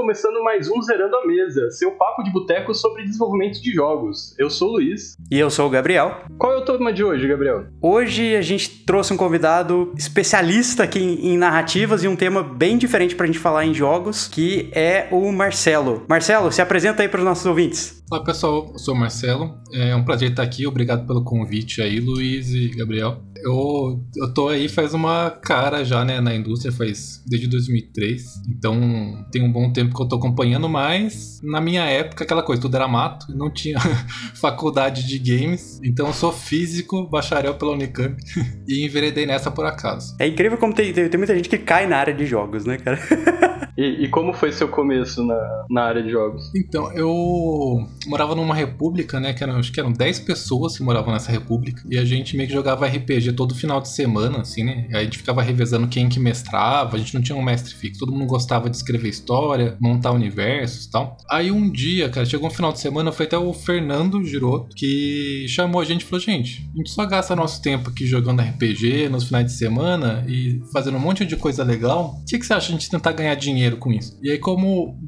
começando mais um Zerando a Mesa, seu papo de boteco sobre desenvolvimento de jogos. Eu sou o Luiz. E eu sou o Gabriel. Qual é o tema de hoje, Gabriel? Hoje a gente trouxe um convidado especialista aqui em narrativas e um tema bem diferente pra gente falar em jogos, que é o Marcelo. Marcelo, se apresenta aí para os nossos ouvintes. Olá pessoal, eu sou o Marcelo. É um prazer estar aqui. Obrigado pelo convite aí, Luiz e Gabriel. Eu, eu tô aí faz uma cara já, né, na indústria, faz desde 2003. Então tem um bom tempo que eu tô acompanhando, mas na minha época, aquela coisa, tudo era mato, não tinha faculdade de games. Então eu sou físico, bacharel pela Unicamp e enveredei nessa por acaso. É incrível como tem, tem, tem muita gente que cai na área de jogos, né, cara? E, e, como foi seu começo na, na área de jogos? Então, eu morava numa república, né? Que eram, acho que eram 10 pessoas que moravam nessa república. E a gente meio que jogava RPG todo final de semana, assim, né? Aí a gente ficava revezando quem que mestrava. A gente não tinha um mestre fixo. Todo mundo gostava de escrever história, montar universos e tal. Aí um dia, cara, chegou um final de semana, foi até o Fernando Giroto que chamou a gente e falou: gente, a gente só gasta nosso tempo aqui jogando RPG nos finais de semana e fazendo um monte de coisa legal. O que, que você acha de a gente tentar ganhar dinheiro com isso? E aí, como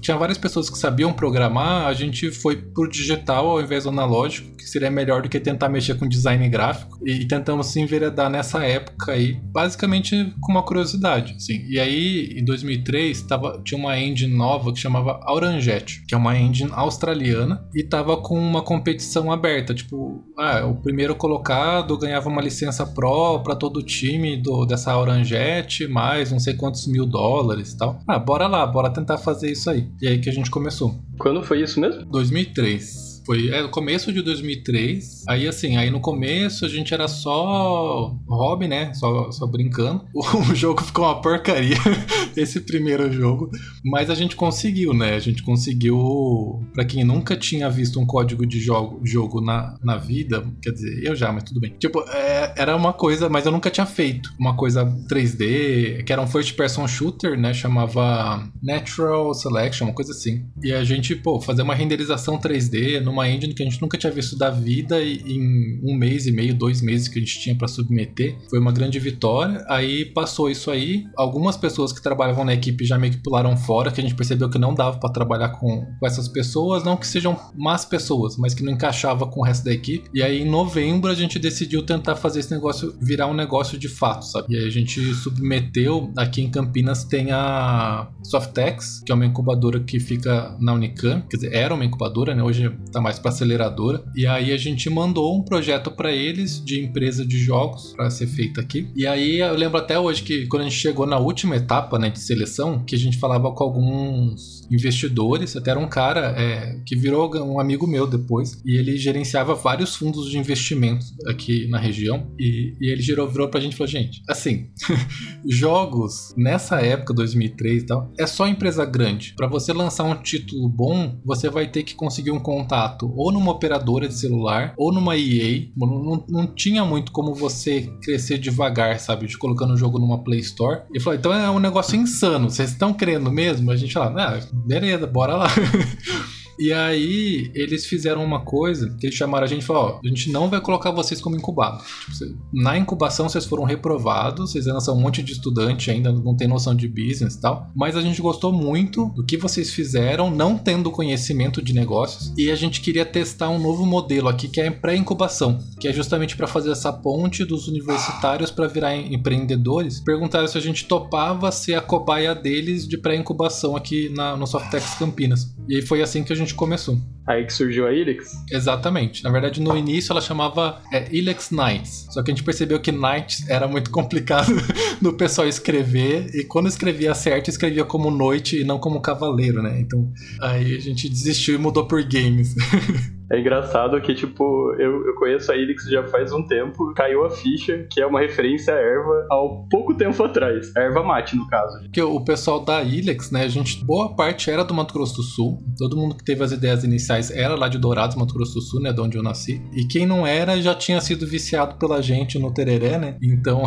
tinha várias pessoas que sabiam programar, a gente foi pro digital ao invés do analógico, que seria melhor do que tentar mexer com design gráfico. E, tentamos se enveredar nessa época aí, basicamente com uma curiosidade, assim. E aí, em 2003, tava, tinha uma engine nova que chamava Auranjet, que é uma engine australiana, e tava com uma competição aberta, tipo, ah, o primeiro colocado ganhava uma licença Pro para todo o time do, dessa Auranjet, mais não sei quantos mil dólares e tal. Ah, bora lá, bora tentar fazer isso aí. E aí que a gente começou. Quando foi isso mesmo? 2003. Foi é, no começo de 2003. Aí, assim, aí no começo a gente era só hobby, né? Só, só brincando. O jogo ficou uma porcaria, esse primeiro jogo. Mas a gente conseguiu, né? A gente conseguiu. para quem nunca tinha visto um código de jogo, jogo na, na vida, quer dizer, eu já, mas tudo bem. Tipo, é, era uma coisa, mas eu nunca tinha feito. Uma coisa 3D, que era um first person shooter, né? Chamava Natural Selection, uma coisa assim. E a gente, pô, fazer uma renderização 3D no numa engine que a gente nunca tinha visto da vida e em um mês e meio, dois meses que a gente tinha para submeter. Foi uma grande vitória. Aí passou isso aí. Algumas pessoas que trabalhavam na equipe já meio que pularam fora, que a gente percebeu que não dava para trabalhar com, com essas pessoas, não que sejam más pessoas, mas que não encaixava com o resto da equipe. E aí em novembro a gente decidiu tentar fazer esse negócio virar um negócio de fato, sabe? E aí a gente submeteu, aqui em Campinas tem a Softex, que é uma incubadora que fica na Unicamp, quer dizer, era uma incubadora, né? Hoje tá mais para aceleradora. E aí a gente mandou um projeto para eles de empresa de jogos para ser feito aqui. E aí eu lembro até hoje que quando a gente chegou na última etapa né, de seleção, que a gente falava com alguns investidores, até era um cara é, que virou um amigo meu depois, e ele gerenciava vários fundos de investimento aqui na região. E, e ele girou, virou pra gente e falou: gente, assim, jogos nessa época, 2003 e tal, é só empresa grande. Para você lançar um título bom, você vai ter que conseguir um contato ou numa operadora de celular ou numa EA. Não, não, não tinha muito como você crescer devagar, sabe? De colocando o jogo numa Play Store. E falou, então é um negócio insano. Vocês estão querendo mesmo? A gente fala, ah, beleza, bora lá. E aí eles fizeram uma coisa que eles chamaram a gente e falaram: ó, a gente não vai colocar vocês como incubado. Tipo, na incubação vocês foram reprovados, vocês ainda são um monte de estudante, ainda não tem noção de business e tal. Mas a gente gostou muito do que vocês fizeram, não tendo conhecimento de negócios. E a gente queria testar um novo modelo aqui que é pré-incubação, que é justamente para fazer essa ponte dos universitários para virar empreendedores. Perguntaram se a gente topava ser a cobaia deles de pré-incubação aqui na, no Softex Campinas. E aí foi assim que a gente começou. Aí que surgiu a Ilex? Exatamente. Na verdade, no início ela chamava é, Ilex Knights. Só que a gente percebeu que Knights era muito complicado no pessoal escrever. E quando escrevia certo, escrevia como noite e não como cavaleiro, né? Então aí a gente desistiu e mudou por games. É engraçado que, tipo, eu, eu conheço a Ilix já faz um tempo, caiu a ficha, que é uma referência à erva há pouco tempo atrás. A erva mate, no caso. Que o pessoal da Ilix, né, a gente, boa parte era do Mato Grosso do Sul. Todo mundo que teve as ideias iniciais era lá de Dourados, Mato Grosso do Sul, né, de onde eu nasci. E quem não era já tinha sido viciado pela gente no tereré, né? Então,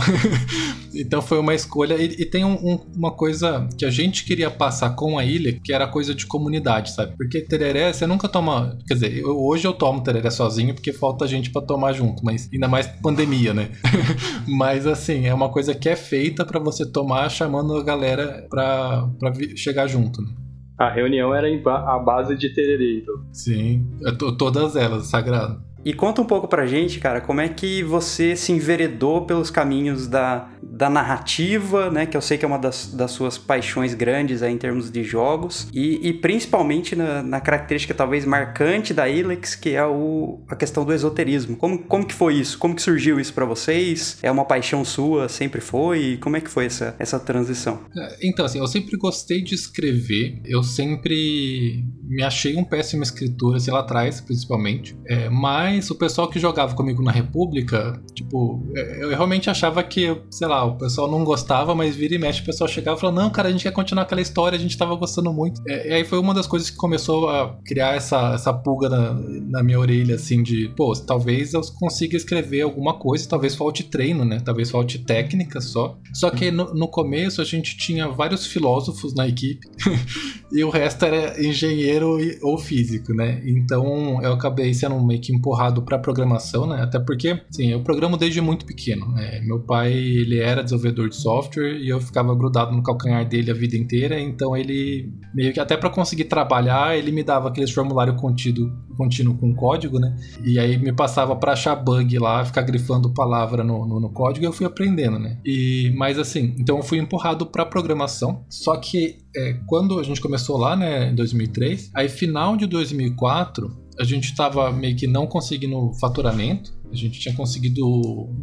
então foi uma escolha. E, e tem um, um, uma coisa que a gente queria passar com a ilha, que era coisa de comunidade, sabe? Porque tereré, você nunca toma. Quer dizer, eu hoje eu tomo tereré sozinho porque falta gente para tomar junto, mas ainda mais pandemia, né? mas assim, é uma coisa que é feita para você tomar chamando a galera pra, pra chegar junto, né? A reunião era a base de tererê, então. Sim, todas elas, sagrado. E conta um pouco pra gente, cara, como é que você se enveredou pelos caminhos da, da narrativa, né? Que eu sei que é uma das, das suas paixões grandes aí em termos de jogos. E, e principalmente na, na, característica talvez marcante da Ilex, que é o, a questão do esoterismo. Como, como que foi isso? Como que surgiu isso para vocês? É uma paixão sua? Sempre foi? Como é que foi essa, essa transição? É, então, assim, eu sempre gostei de escrever. Eu sempre me achei um péssimo escritor, assim, lá atrás, principalmente. É, mas o pessoal que jogava comigo na República, tipo, é, eu realmente achava que, sei lá, o pessoal não gostava, mas vira e mexe, o pessoal chegava e falava, não, cara, a gente quer continuar aquela história, a gente tava gostando muito. É, e aí foi uma das coisas que começou a criar essa, essa pulga na, na minha orelha, assim, de, pô, talvez eu consiga escrever alguma coisa, talvez falte treino, né? Talvez falte técnica só. Só que no, no começo a gente tinha vários filósofos na equipe e o resto era engenheiro ou físico, né? Então eu acabei sendo meio que empurrado empurrado para programação, né? Até porque, sim, eu programo desde muito pequeno. Né? Meu pai, ele era desenvolvedor de software e eu ficava grudado no calcanhar dele a vida inteira, então ele meio que até para conseguir trabalhar, ele me dava aqueles formulário contido, contínuo com código, né? E aí me passava para achar bug lá, ficar grifando palavra no, no, no código e eu fui aprendendo, né? E, mas assim, então eu fui empurrado para programação, só que é, quando a gente começou lá, né, em 2003, aí final de 2004 a gente estava meio que não conseguindo faturamento. A gente tinha conseguido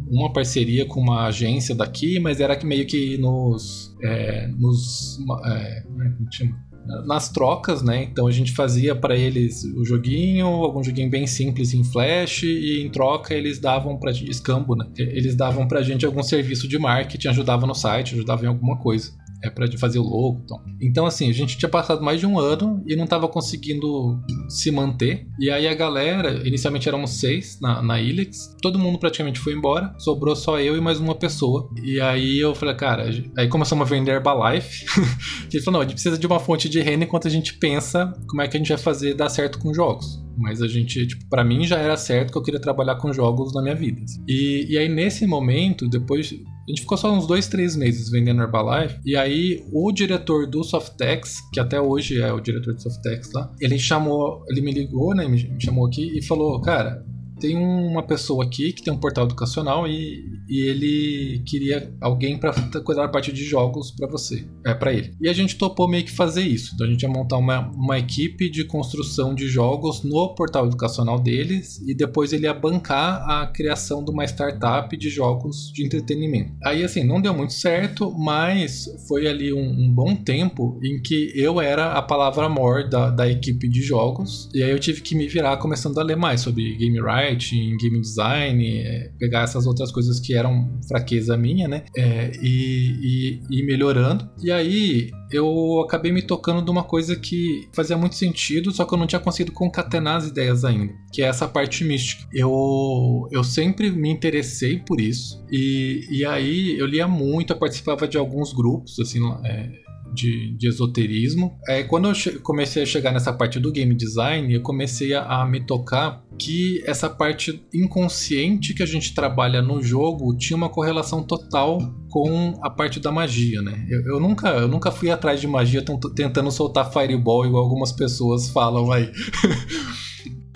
uma parceria com uma agência daqui, mas era que meio que nos. É, nos é, como é chama? nas trocas, né? Então a gente fazia para eles o joguinho, algum joguinho bem simples em Flash e em troca eles davam para escambo, né? Eles davam pra gente algum serviço de marketing, ajudavam no site, ajudavam em alguma coisa é para fazer o logo. Então. então, assim, a gente tinha passado mais de um ano e não estava conseguindo se manter. E aí a galera, inicialmente éramos seis na, na Ilex, todo mundo praticamente foi embora, sobrou só eu e mais uma pessoa. E aí eu falei, cara, aí começamos a vender Herbalife. ele falou, não, a gente precisa de uma fonte de renda enquanto a gente pensa como é que a gente vai fazer dar certo com jogos. Mas a gente, tipo, pra mim já era certo que eu queria trabalhar com jogos na minha vida. E, e aí nesse momento, depois a gente ficou só uns dois, três meses vendendo Herbalife. E aí, o diretor do Softex, que até hoje é o diretor do Softex lá, ele chamou, ele me ligou, né? Me chamou aqui e falou: Cara, tem uma pessoa aqui que tem um portal educacional e, e ele queria alguém para cuidar da parte de jogos para você, é para ele. E a gente topou meio que fazer isso. Então a gente ia montar uma, uma equipe de construção de jogos no portal educacional deles e depois ele ia bancar a criação de uma startup de jogos de entretenimento. Aí assim, não deu muito certo, mas foi ali um, um bom tempo em que eu era a palavra amor da, da equipe de jogos e aí eu tive que me virar começando a ler mais sobre game writing em game design, é, pegar essas outras coisas que eram fraqueza minha, né? É, e, e, e melhorando. E aí eu acabei me tocando de uma coisa que fazia muito sentido, só que eu não tinha conseguido concatenar as ideias ainda, que é essa parte mística. Eu, eu sempre me interessei por isso, e, e aí eu lia muito, eu participava de alguns grupos, assim, é, de, de esoterismo. É, quando eu comecei a chegar nessa parte do game design, eu comecei a, a me tocar que essa parte inconsciente que a gente trabalha no jogo tinha uma correlação total com a parte da magia, né? Eu, eu nunca, eu nunca fui atrás de magia tentando soltar fireball igual algumas pessoas falam aí.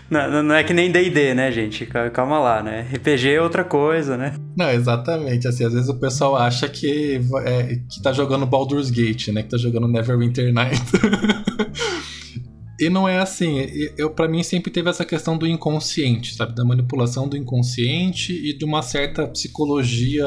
Não, não é que nem D&D, né, gente? Calma lá, né? RPG é outra coisa, né? Não, exatamente. Assim, às vezes o pessoal acha que, é, que tá jogando Baldur's Gate, né? Que tá jogando Neverwinter Night. E não é assim. Eu para mim sempre teve essa questão do inconsciente, sabe, da manipulação do inconsciente e de uma certa psicologia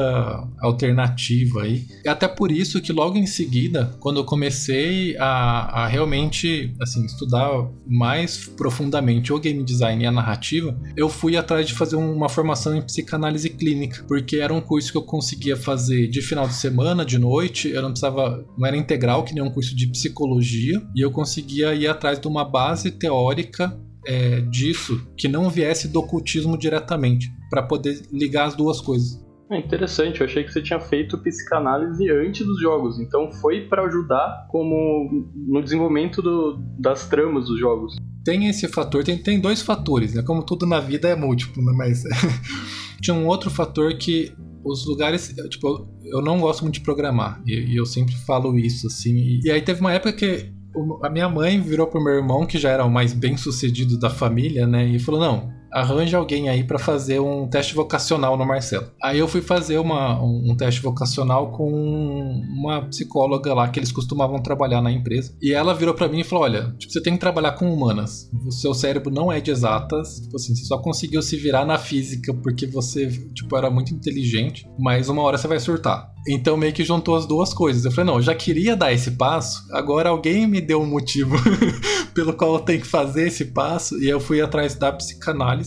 alternativa aí. E até por isso que logo em seguida, quando eu comecei a, a realmente assim estudar mais profundamente o game design e a narrativa, eu fui atrás de fazer uma formação em psicanálise clínica, porque era um curso que eu conseguia fazer de final de semana, de noite, eu não precisava, não era integral que nem um curso de psicologia, e eu conseguia ir atrás de uma uma base teórica é, disso que não viesse do ocultismo diretamente, para poder ligar as duas coisas. É interessante, eu achei que você tinha feito psicanálise antes dos jogos, então foi para ajudar como no desenvolvimento do, das tramas dos jogos. Tem esse fator, tem, tem dois fatores, né? Como tudo na vida é múltiplo, né? Mas tinha um outro fator que os lugares, tipo, eu não gosto muito de programar, e, e eu sempre falo isso, assim. E, e aí teve uma época que a minha mãe virou pro meu irmão, que já era o mais bem sucedido da família, né? E falou: não, arranja alguém aí para fazer um teste vocacional no Marcelo. Aí eu fui fazer uma, um, teste vocacional com uma psicóloga lá que eles costumavam trabalhar na empresa. E ela virou para mim e falou: Olha, tipo, você tem que trabalhar com humanas. O seu cérebro não é de exatas. Tipo assim, você só conseguiu se virar na física porque você, tipo, era muito inteligente. Mas uma hora você vai surtar. Então meio que juntou as duas coisas. Eu falei, não, eu já queria dar esse passo, agora alguém me deu um motivo pelo qual eu tenho que fazer esse passo, e eu fui atrás da psicanálise,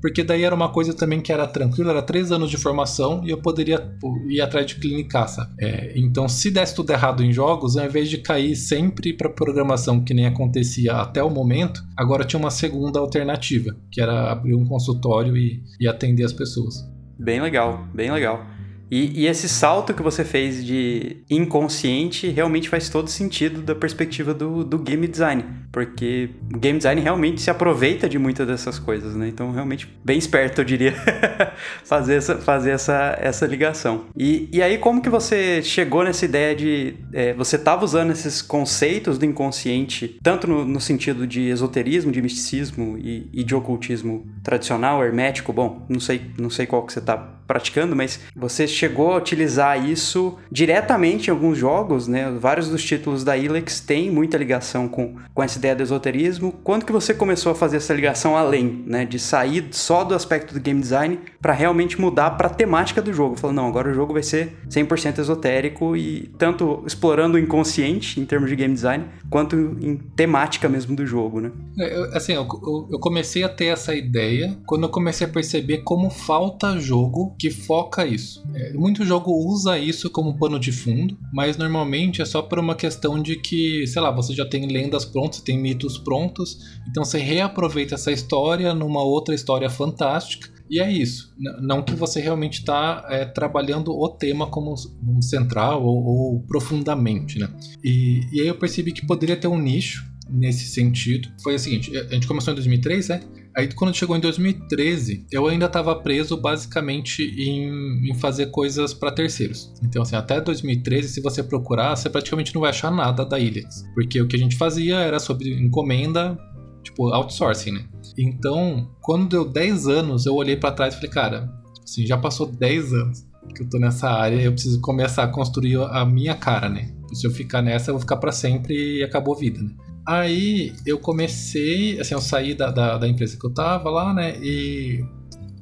porque daí era uma coisa também que era tranquila, era três anos de formação e eu poderia ir atrás de clinicaça. É, então, se desse tudo errado em jogos, ao invés de cair sempre para programação que nem acontecia até o momento, agora tinha uma segunda alternativa, que era abrir um consultório e, e atender as pessoas. Bem legal, bem legal. E, e, esse salto que você fez de inconsciente realmente faz todo sentido da perspectiva do, do game design. Porque o game design realmente se aproveita de muitas dessas coisas, né? Então, realmente, bem esperto, eu diria, fazer, essa, fazer essa, essa ligação. E, e aí, como que você chegou nessa ideia de... É, você estava usando esses conceitos do inconsciente, tanto no, no sentido de esoterismo, de misticismo e, e, de ocultismo tradicional, hermético, bom, não sei, não sei qual que você está praticando, mas você chegou a utilizar isso diretamente em alguns jogos, né? Vários dos títulos da Ilex têm muita ligação com, com essa ideia do esoterismo. Quando que você começou a fazer essa ligação além, né? De sair só do aspecto do game design para realmente mudar para a temática do jogo? Falou, não, agora o jogo vai ser 100% esotérico e tanto explorando o inconsciente em termos de game design, quanto em temática mesmo do jogo, né? É, eu, assim, eu, eu comecei a ter essa ideia quando eu comecei a perceber como falta jogo que foca isso. É, muito jogo usa isso como pano de fundo, mas normalmente é só por uma questão de que, sei lá, você já tem lendas prontas, tem mitos prontos, então você reaproveita essa história numa outra história fantástica. E é isso. Não que você realmente está é, trabalhando o tema como, central ou, ou, profundamente, né? E, e aí eu percebi que poderia ter um nicho nesse sentido. Foi o seguinte, a gente começou em 2003, né? Aí quando chegou em 2013, eu ainda estava preso basicamente em, em fazer coisas para terceiros. Então assim, até 2013, se você procurar, você praticamente não vai achar nada da Ilix, porque o que a gente fazia era sobre encomenda, tipo outsourcing, né? Então, quando deu 10 anos, eu olhei para trás e falei, cara, assim, já passou 10 anos que eu tô nessa área, eu preciso começar a construir a minha cara, né? Se eu ficar nessa, eu vou ficar para sempre e acabou a vida, né? Aí eu comecei, assim, eu saí da, da, da, empresa que eu tava lá, né? E,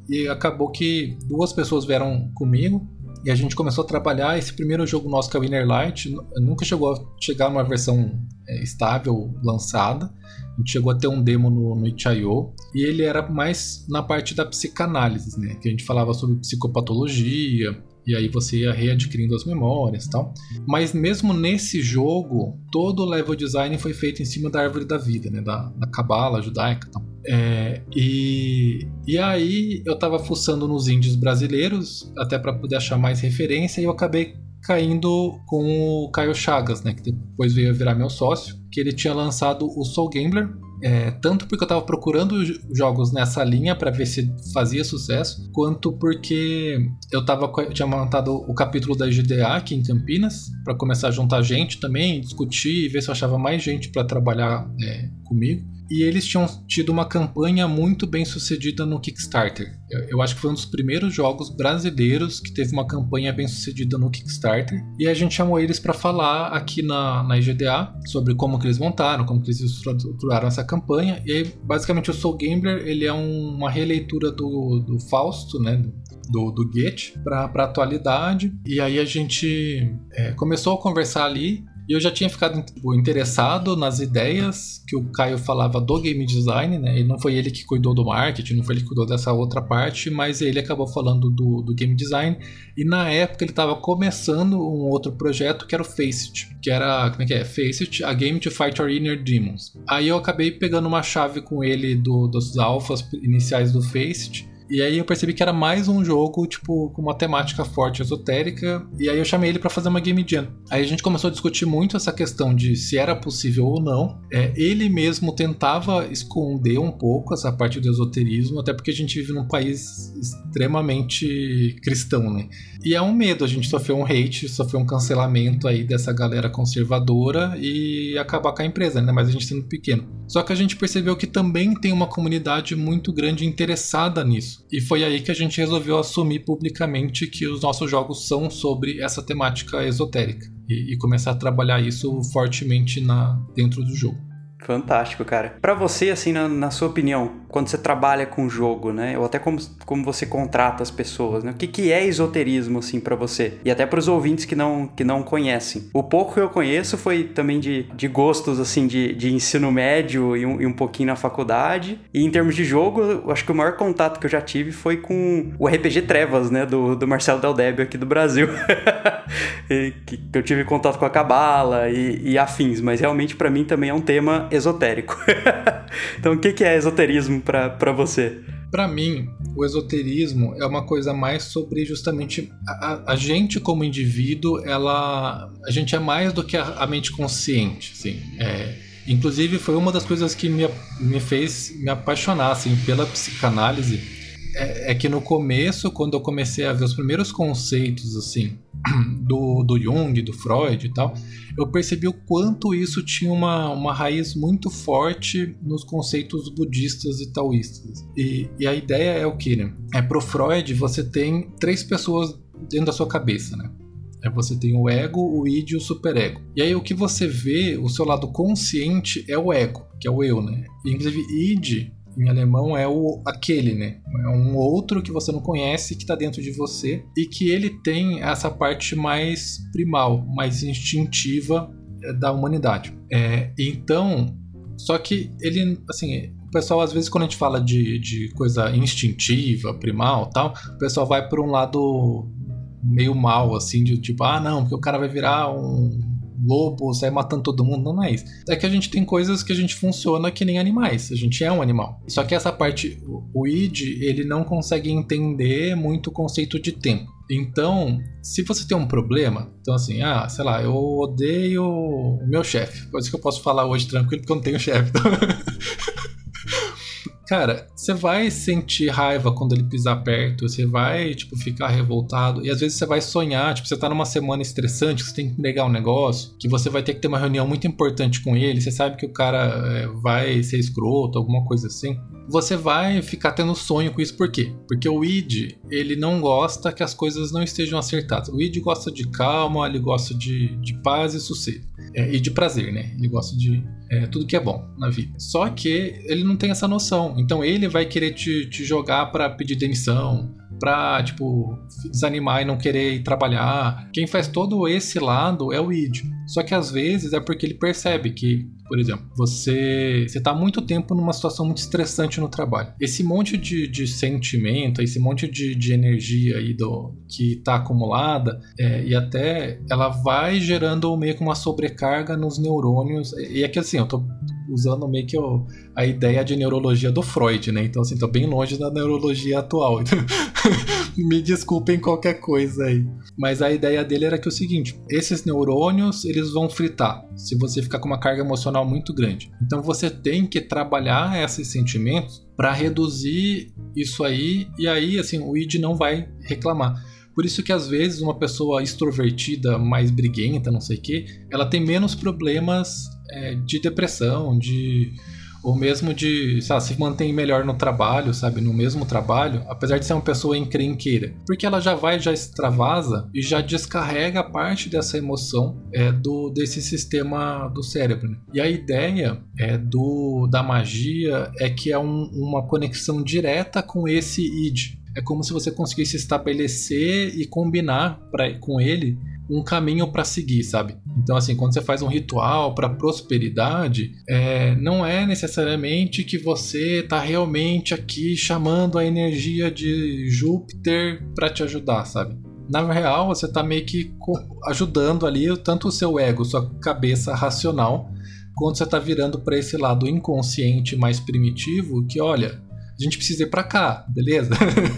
e acabou que duas pessoas vieram comigo e a gente começou a trabalhar. Esse primeiro jogo nosso, que é o Inner Light, nunca chegou a chegar numa versão é, estável, lançada. A gente chegou a ter um demo no, no itch.io e ele era mais na parte da psicanálise, né? Que a gente falava sobre psicopatologia, e aí você ia readquirindo as memórias e tal. Mas mesmo nesse jogo, todo o level design foi feito em cima da árvore da vida, né? Da, cabala judaica e tal. É, e, e aí eu tava fuçando nos índios brasileiros, até para poder achar mais referência, e eu acabei caindo com o Caio Chagas, né? Que depois veio virar meu sócio, que ele tinha lançado o Soul Gambler, é, tanto porque eu estava procurando jogos nessa linha para ver se fazia sucesso, quanto porque eu tava, tinha montado o capítulo da GDA aqui em Campinas para começar a juntar gente também, discutir e ver se eu achava mais gente para trabalhar é, comigo e eles tinham tido uma campanha muito bem sucedida no Kickstarter. Eu, eu, acho que foi um dos primeiros jogos brasileiros que teve uma campanha bem sucedida no Kickstarter. E a gente chamou eles para falar aqui na, na IGDA sobre como que eles montaram, como que eles estruturaram essa campanha. E aí, basicamente, o Soul Gambler ele é um, uma releitura do, do Fausto, né? Do, do Goethe para a atualidade. E aí a gente é, começou a conversar ali e eu já tinha ficado interessado nas ideias que o Caio falava do game design, né? E não foi ele que cuidou do marketing, não foi ele que cuidou dessa outra parte, mas ele acabou falando do, do game design. E na época ele estava começando um outro projeto que era o Faceit, que era, como é que é? Faceit, a game to fight our inner demons. Aí eu acabei pegando uma chave com ele do, dos alfas iniciais do Faceit E aí eu percebi que era mais um jogo, tipo, com uma temática forte, esotérica. E aí eu chamei ele para fazer uma game jam. Aí a gente começou a discutir muito essa questão de se era possível ou não. É, ele mesmo tentava esconder um pouco essa parte do esoterismo, até porque a gente vive num país extremamente cristão, né? E é um medo, a gente sofreu um hate, sofreu um cancelamento aí dessa galera conservadora e acabar com a empresa, né? Mas a gente sendo pequeno. Só que a gente percebeu que também tem uma comunidade muito grande interessada nisso. E foi aí que a gente resolveu assumir publicamente que os nossos jogos são sobre essa temática esotérica. E, e começar a trabalhar isso fortemente na, dentro do jogo. Fantástico, cara. Para você, assim, na, na, sua opinião, quando você trabalha com jogo, né? Ou até como, como você contrata as pessoas, né? O que, que é esoterismo, assim, para você? E até para os ouvintes que não, que não conhecem. O pouco que eu conheço foi também de, de gostos, assim, de, de ensino médio e um, e um pouquinho na faculdade. E em termos de jogo, eu acho que o maior contato que eu já tive foi com o RPG Trevas, né? Do, do Marcelo Del Débio aqui do Brasil. que, eu tive contato com a Cabala e, e afins. Mas realmente, para mim, também é um tema esotérico. então, o que é esoterismo para você? Para mim, o esoterismo é uma coisa mais sobre justamente a, a, gente como indivíduo, ela, a gente é mais do que a, a mente consciente, assim. É, inclusive foi uma das coisas que me, me fez me apaixonar assim pela psicanálise é, é, que no começo, quando eu comecei a ver os primeiros conceitos assim do, do Jung, do Freud e tal, eu percebi o quanto isso tinha uma, uma raiz muito forte nos conceitos budistas e taoístas. E, e a ideia é o que, né? É pro Freud você tem três pessoas dentro da sua cabeça, né? É você tem o ego, o id e o superego. E aí o que você vê, o seu lado consciente é o ego, que é o eu, né? E, inclusive id em alemão é o aquele, né? É um outro que você não conhece que está dentro de você e que ele tem essa parte mais primal, mais instintiva eh, da humanidade. É, então, só que ele, assim, o pessoal às vezes quando a gente fala de, de coisa instintiva, primal, tal, o pessoal vai por um lado meio mal, assim, de tipo, ah, não, porque o cara vai virar um lobo, sair matando todo mundo, não é isso. É que a gente tem coisas que a gente funciona que nem animais, a gente é um animal. Só que essa parte, o id, ele não consegue entender muito o conceito de tempo. Então, se você tem um problema, então assim, ah, sei lá, eu odeio o meu chefe. Coisa que eu posso falar hoje tranquilo porque eu não tenho chefe. Então... Cara, você vai sentir raiva quando ele pisar perto, você vai, tipo, ficar revoltado. E às vezes você vai sonhar, tipo, você tá numa semana estressante, que você tem que entregar um negócio, que você vai ter que ter uma reunião muito importante com ele, você sabe que o cara é, vai ser escroto, alguma coisa assim. Você vai ficar tendo sonho com isso, por quê? Porque o id, ele não gosta que as coisas não estejam acertadas. O id gosta de calma, ele gosta de, de paz e sossego. É, e de prazer, né? Ele gosta de é, tudo que é bom na vida. Só que ele não tem essa noção. Então ele vai querer te, te jogar para pedir demissão, pra, tipo, desanimar e não querer ir trabalhar. Quem faz todo esse lado é o id. Só que às vezes é porque ele percebe que, por exemplo, você está muito tempo numa situação muito estressante no trabalho. Esse monte de, de sentimento, esse monte de, de energia aí do, que está acumulada, é, e até ela vai gerando meio que uma sobrecarga nos neurônios. E é que assim, eu tô usando meio que a ideia de neurologia do Freud, né? Então, assim, tô bem longe da neurologia atual. Me desculpem qualquer coisa aí. Mas a ideia dele era que é o seguinte: esses neurônios eles vão fritar se você ficar com uma carga emocional muito grande. Então você tem que trabalhar esses sentimentos para reduzir isso aí e aí assim o id não vai reclamar. Por isso que às vezes uma pessoa extrovertida, mais briguenta, não sei o que, ela tem menos problemas é, de depressão, de ou mesmo de, sabe, se mantém melhor no trabalho, sabe, no mesmo trabalho, apesar de ser uma pessoa encrenqueira, porque ela já vai, já extravasa e já descarrega parte dessa emoção é, do desse sistema do cérebro. Né? E a ideia é do da magia é que é um, uma conexão direta com esse id. É como se você conseguisse estabelecer e combinar pra, com ele um caminho para seguir, sabe? Então, assim, quando você faz um ritual para prosperidade, é, não é necessariamente que você está realmente aqui chamando a energia de Júpiter para te ajudar, sabe? Na real, você está meio que ajudando ali tanto o seu ego, sua cabeça racional, quanto você está virando para esse lado inconsciente mais primitivo, que olha, a gente precisa ir pra cá, beleza?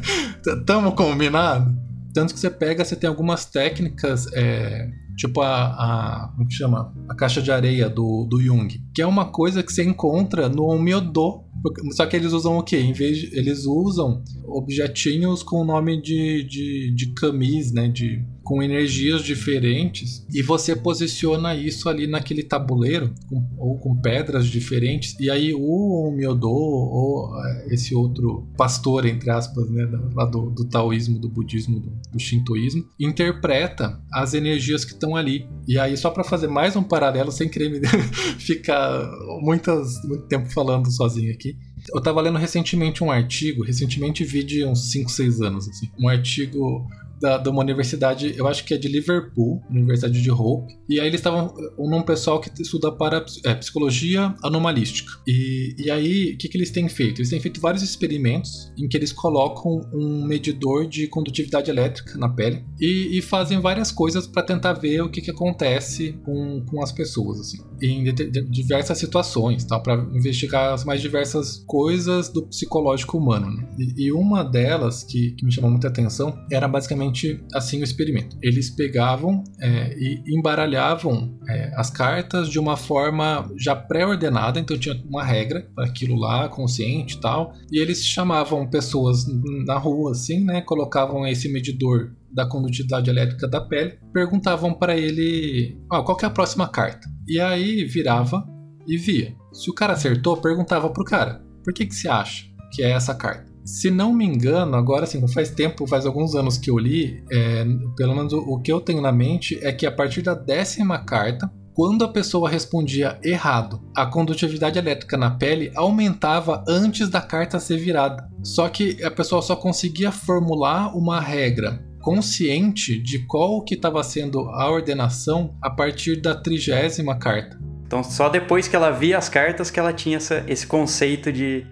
Tamo combinado? Tanto que você pega, você tem algumas técnicas, é, tipo a, a. Como que chama? A caixa de areia do, do Jung, que é uma coisa que você encontra no Myodo. Só que eles usam o quê? Em vez de, eles usam objetinhos com o nome de, de, de camis, né? De, com energias diferentes e você posiciona isso ali naquele tabuleiro com, ou com pedras diferentes e aí o Myodo ou é, esse outro pastor entre aspas né lá do, do taoísmo do budismo do, do shintoísmo interpreta as energias que estão ali e aí só para fazer mais um paralelo sem querer me ficar muitas, muito tempo falando sozinho aqui eu tava lendo recentemente um artigo, recentemente vi de uns 5, 6 anos, assim. Um artigo da, de uma universidade, eu acho que é de Liverpool, Universidade de Hope, e aí eles estavam num pessoal que estuda para é, psicologia anomalística. E, e aí, o que, que eles têm feito? Eles têm feito vários experimentos em que eles colocam um medidor de condutividade elétrica na pele e, e fazem várias coisas para tentar ver o que, que acontece com, com as pessoas, assim, em diversas situações, tá? para investigar as mais diversas coisas do psicológico humano. Né? E, e, uma delas que, que me chamou muita atenção era basicamente exatamente assim o experimento. Eles pegavam é, e embaralhavam é, as cartas de uma forma já pré-ordenada, então tinha uma regra para aquilo lá, consciente e tal, e eles chamavam pessoas na rua, assim, né? Colocavam esse medidor da condutividade elétrica da pele, perguntavam para ele ah, qual é a próxima carta. E aí virava e via. Se o cara acertou, perguntava pro cara: por que, que você acha que é essa carta? Se não me engano, agora assim, faz tempo, faz alguns anos que eu li, é, pelo menos o, o que eu tenho na mente é que a partir da décima carta, quando a pessoa respondia errado, a condutividade elétrica na pele aumentava antes da carta ser virada. Só que a pessoa só conseguia formular uma regra consciente de qual que estava sendo a ordenação a partir da trigésima carta. Então só depois que ela via as cartas que ela tinha essa, esse conceito de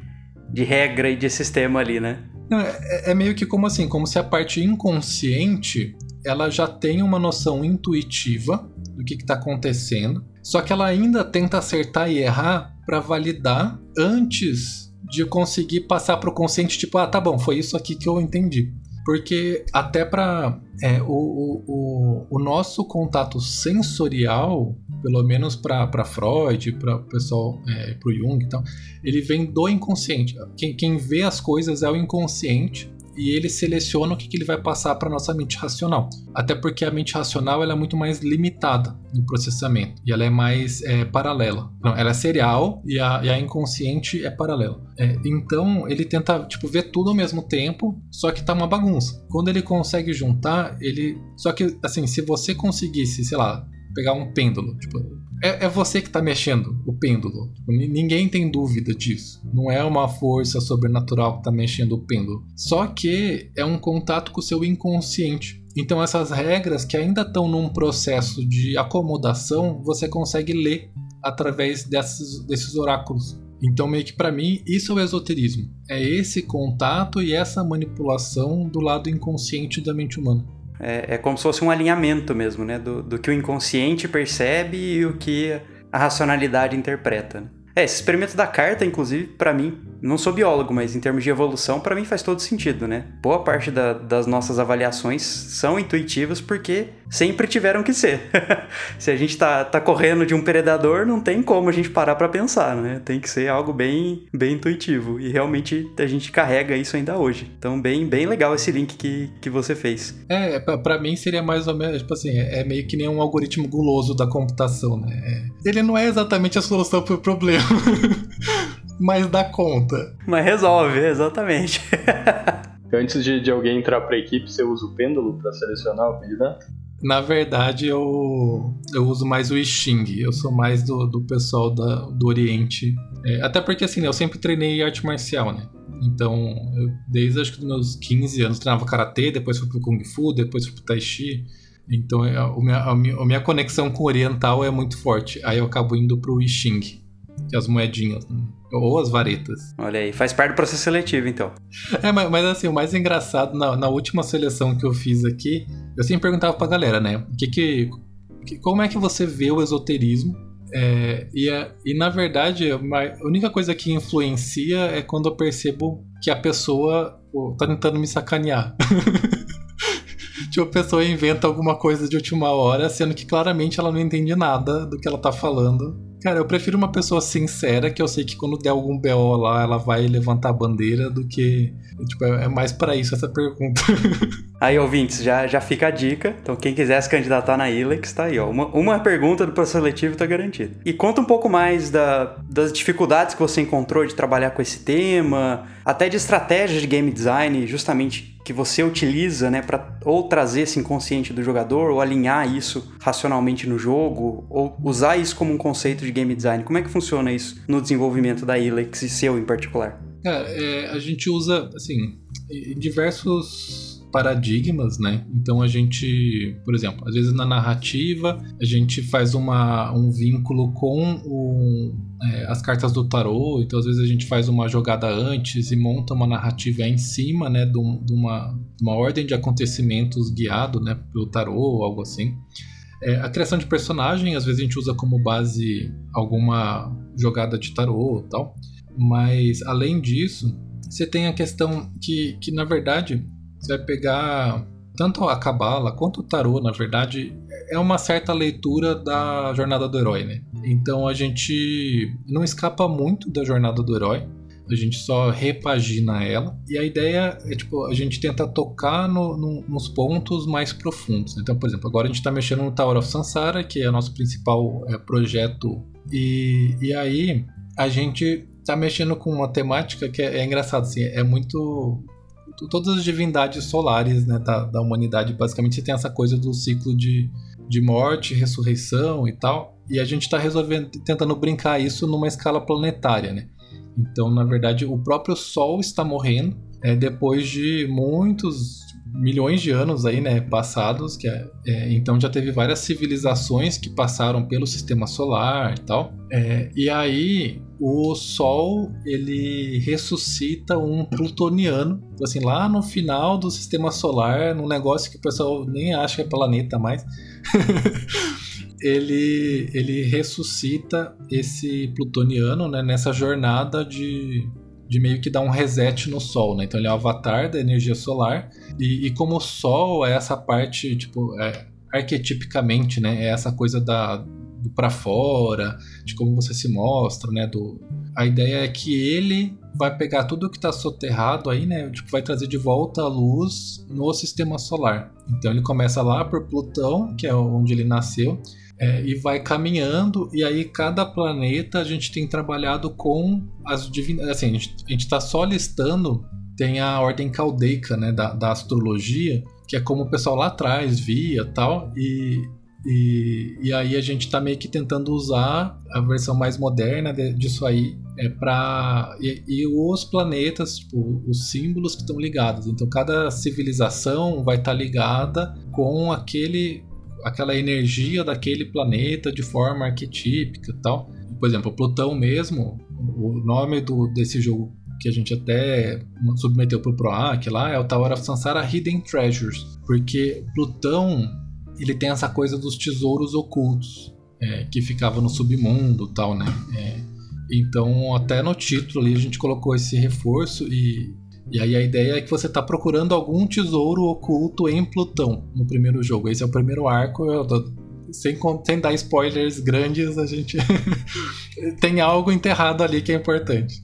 de regra e de sistema ali, né? Não, é, é meio que como assim, como se a parte inconsciente ela já tem uma noção intuitiva do que está acontecendo, só que ela ainda tenta acertar e errar para validar antes de conseguir passar para o consciente, tipo, ah, tá bom, foi isso aqui que eu entendi. Porque até para é, o, o, o, o nosso contato sensorial pelo menos para Freud, para o pessoal, é, para o Jung e tal, ele vem do inconsciente. Quem, quem vê as coisas é o inconsciente e ele seleciona o que, que ele vai passar para nossa mente racional. Até porque a mente racional ela é muito mais limitada no processamento e ela é mais é, paralela. Não, ela é serial e a, e a inconsciente é paralela. É, então ele tenta tipo ver tudo ao mesmo tempo, só que tá uma bagunça. Quando ele consegue juntar, ele só que assim, se você conseguisse, sei lá, pegar um pêndulo. Tipo, é, é você que está mexendo o pêndulo. Tipo, ninguém tem dúvida disso. Não é uma força sobrenatural que está mexendo o pêndulo. Só que é um contato com o seu inconsciente. Então essas regras que ainda estão num processo de acomodação, você consegue ler através desses, desses oráculos. Então, meio que para mim, isso é o esoterismo. É esse contato e essa manipulação do lado inconsciente da mente humana. É, é como se fosse um alinhamento mesmo, né? Do, do que o inconsciente percebe e o que a racionalidade interpreta. Né? É, esse experimento da carta, inclusive, para mim, não sou biólogo, mas em termos de evolução, para mim faz todo sentido, né? Boa parte da, das nossas avaliações são intuitivas porque sempre tiveram que ser. Se a gente tá, tá correndo de um predador, não tem como a gente parar para pensar, né? Tem que ser algo bem, bem intuitivo. E realmente a gente carrega isso ainda hoje. Então, bem, bem legal esse link que, que você fez. É, para mim seria mais ou menos, tipo assim, é meio que nem um algoritmo guloso da computação, né? É, ele não é exatamente a solução pro problema. mas dá conta. Mas resolve, exatamente. Antes de, de alguém entrar pra equipe, você usa o pêndulo para selecionar o candidato? Na verdade, eu, eu uso mais o Xing. Eu sou mais do, do pessoal da, do Oriente. É, até porque, assim, eu sempre treinei arte marcial, né? Então, eu, desde acho que dos meus 15 anos, treinava Karatê, depois fui pro Kung Fu, depois fui pro Tai Chi. Então, é, a, minha, a, minha, a minha conexão com o oriental é muito forte. Aí eu acabo indo pro Xing, que é as moedinhas, né? Ou as varetas. Olha aí, faz parte do processo seletivo, então. É, mas, mas assim, o mais engraçado, na, na, última seleção que eu fiz aqui, eu sempre perguntava pra galera, né? Que que, que como é que você vê o esoterismo? É, e, a, e na verdade, a única coisa que influencia é quando eu percebo que a pessoa pô, tá tentando me sacanear. tipo, a pessoa inventa alguma coisa de última hora, sendo que claramente ela não entende nada do que ela tá falando. Cara, eu prefiro uma pessoa sincera, que eu sei que quando der algum BO lá, ela vai levantar a bandeira, do que. Tipo, é mais para isso essa pergunta. aí, ouvintes, já, já fica a dica. Então, quem quiser se candidatar na Ilex, tá aí, ó. Uma, uma pergunta do processo seletivo tá garantida. E conta um pouco mais da, das dificuldades que você encontrou de trabalhar com esse tema, até de estratégias de game design, justamente que você utiliza, né, para ou trazer esse inconsciente do jogador, ou alinhar isso racionalmente no jogo, ou usar isso como um conceito de game design. Como é que funciona isso no desenvolvimento da Ilex e seu em particular? é, a gente usa, assim, diversos paradigmas, né? Então a gente, por exemplo, às vezes na narrativa a gente faz uma, um vínculo com o, é, as cartas do tarô, então às vezes a gente faz uma jogada antes e monta uma narrativa em cima, né, de, de uma, uma ordem de acontecimentos guiado, né, pelo tarô ou algo assim. É, a criação de personagem, às vezes a gente usa como base alguma jogada de tarô e tal, mas além disso, você tem a questão que, que na verdade você vai pegar tanto a Cabala quanto o Tarô, na verdade, é uma certa leitura da jornada do herói, né? Então a gente não escapa muito da jornada do herói, a gente só repagina ela. E a ideia é, tipo, a gente tenta tocar no, no, nos pontos mais profundos. Então, por exemplo, agora a gente está mexendo no Tower of Sansara, que é o nosso principal é, projeto. E, e aí a gente está mexendo com uma temática que é, é engraçado, assim, é muito todas as divindades solares né, da, da humanidade. Basicamente, você tem essa coisa do ciclo de, de morte, ressurreição e tal. E a gente está resolvendo, tentando brincar isso numa escala planetária, né? Então, na verdade, o próprio Sol está morrendo é, depois de muitos milhões de anos aí, né, passados, que é, é, então já teve várias civilizações que passaram pelo sistema solar e tal. É, e aí o Sol ele ressuscita um plutoniano, assim lá no final do sistema solar, num negócio que o pessoal nem acha que é planeta mais. ele, ele ressuscita esse plutoniano né, nessa jornada de, de meio que dar um reset no Sol, né? Então ele é o avatar da energia solar e, e como o Sol é essa parte, tipo, é, arquetipicamente, né? É essa coisa da do para fora, de como você se mostra, né? Do, a ideia é que ele vai pegar tudo que está soterrado aí, né? Tipo, vai trazer de volta a luz no sistema solar. Então ele começa lá por Plutão, que é onde ele nasceu, é, e vai caminhando, e aí cada planeta a gente tem trabalhado com as divindades. Assim, a gente está só listando, tem a ordem caldeica né, da, da astrologia, que é como o pessoal lá atrás via tal, e, e, e aí a gente está meio que tentando usar a versão mais moderna de, disso aí é para e, e, os planetas, tipo, os símbolos que estão ligados. Então cada civilização vai estar tá ligada com aquele aquela energia daquele planeta de forma arquetípica e tal. Por exemplo, Plutão mesmo, o nome do, desse jogo que a gente até submeteu pro PROAC lá é o Tower of Sansara Hidden Treasures, porque Plutão ele tem essa coisa dos tesouros ocultos é, que ficava no submundo tal, né? É, então até no título ali a gente colocou esse reforço e e aí a ideia é que você está procurando algum tesouro oculto em Plutão no primeiro jogo. Esse é o primeiro arco. Tô, sem, sem dar spoilers grandes, a gente tem algo enterrado ali que é importante.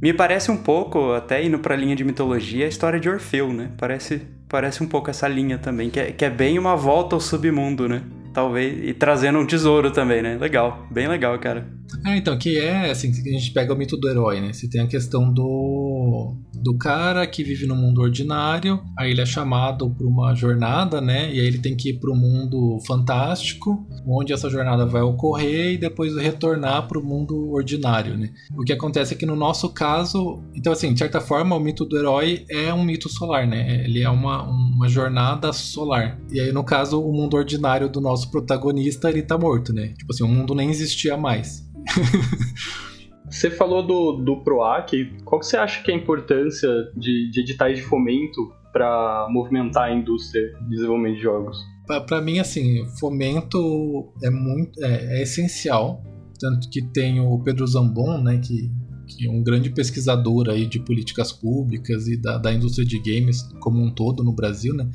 Me parece um pouco, até indo para a linha de mitologia, a história de Orfeu, né? Parece, parece um pouco essa linha também, que é, que é bem uma volta ao submundo, né? Talvez, e trazendo um tesouro também, né? Legal, bem legal, cara. É, então, que é assim, a gente pega o mito do herói, né? Você tem a questão do do cara que vive no mundo ordinário, aí ele é chamado para uma jornada, né? E aí ele tem que ir para o mundo fantástico, onde essa jornada vai ocorrer e depois retornar para o mundo ordinário, né? O que acontece é que no nosso caso, então assim, de certa forma, o mito do herói é um mito solar, né? Ele é uma, uma jornada solar. E aí no caso, o mundo ordinário do nosso protagonista, ele tá morto, né? Tipo assim, o mundo nem existia mais. Você falou do, do PROAC. Qual que você acha que é a importância de, de editais de fomento para movimentar a indústria de desenvolvimento de jogos? Para mim, assim, fomento é muito é, é, essencial. Tanto que tem o Pedro Zambon, né, que que é um grande pesquisador aí de políticas públicas e da, da indústria de games como um todo no Brasil, né?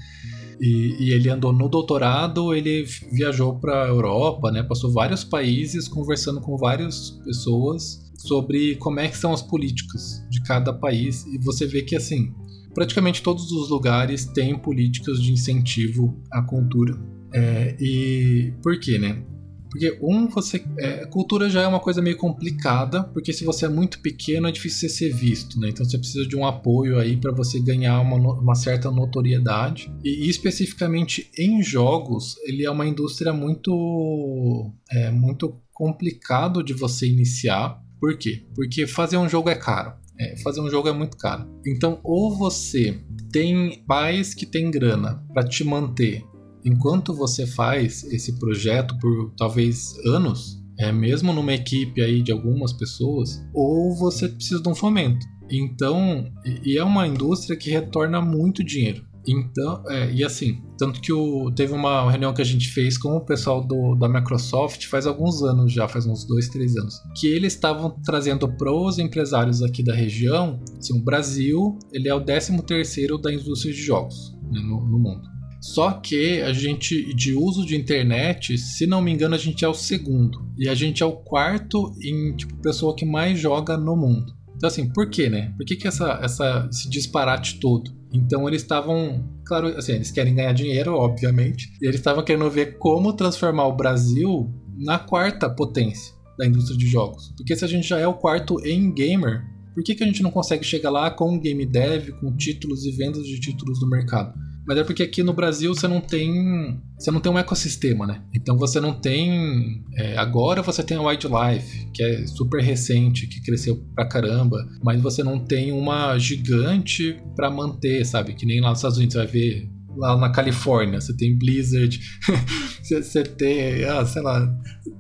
E, e, ele andou no doutorado, ele viajou para Europa, né? Passou vários países conversando com várias pessoas sobre como é que são as políticas de cada país e você vê que assim praticamente todos os lugares têm políticas de incentivo à cultura. É, e por quê, né? Porque, um, você. É, cultura já é uma coisa meio complicada, porque se você é muito pequeno é difícil você ser visto, né? Então você precisa de um apoio aí para você ganhar uma, uma certa notoriedade. E, especificamente em jogos, ele é uma indústria muito. É, muito complicado de você iniciar. Por quê? Porque fazer um jogo é caro. É, fazer um jogo é muito caro. Então, ou você tem pais que têm grana para te manter enquanto você faz esse projeto por talvez anos, é mesmo numa equipe aí de algumas pessoas, ou você precisa de um fomento. Então, e é uma indústria que retorna muito dinheiro. Então, é, e assim, tanto que o, teve uma reunião que a gente fez com o pessoal do, da Microsoft faz alguns anos já, faz uns dois, três anos, que eles estavam trazendo para os empresários aqui da região, assim, o Brasil, ele é o 13 terceiro da indústria de jogos né, no, no mundo. Só que a gente, de uso de internet, se não me engano, a gente é o segundo. E a gente é o quarto em, tipo, pessoa que mais joga no mundo. Então, assim, por quê, né? Por que, que essa, essa, esse disparate todo? Então, eles estavam. Claro, assim, eles querem ganhar dinheiro, obviamente. E eles estavam querendo ver como transformar o Brasil na quarta potência da indústria de jogos. Porque se a gente já é o quarto em gamer, por que, que a gente não consegue chegar lá com game dev, com títulos e vendas de títulos no mercado? Mas é porque aqui no Brasil você não tem. Você não tem um ecossistema, né? Então você não tem. É, agora você tem a Wildlife, que é super recente, que cresceu pra caramba, mas você não tem uma gigante para manter, sabe? Que nem lá nos Estados Unidos você vai ver lá na Califórnia, você tem Blizzard, você, tem, ah, sei lá,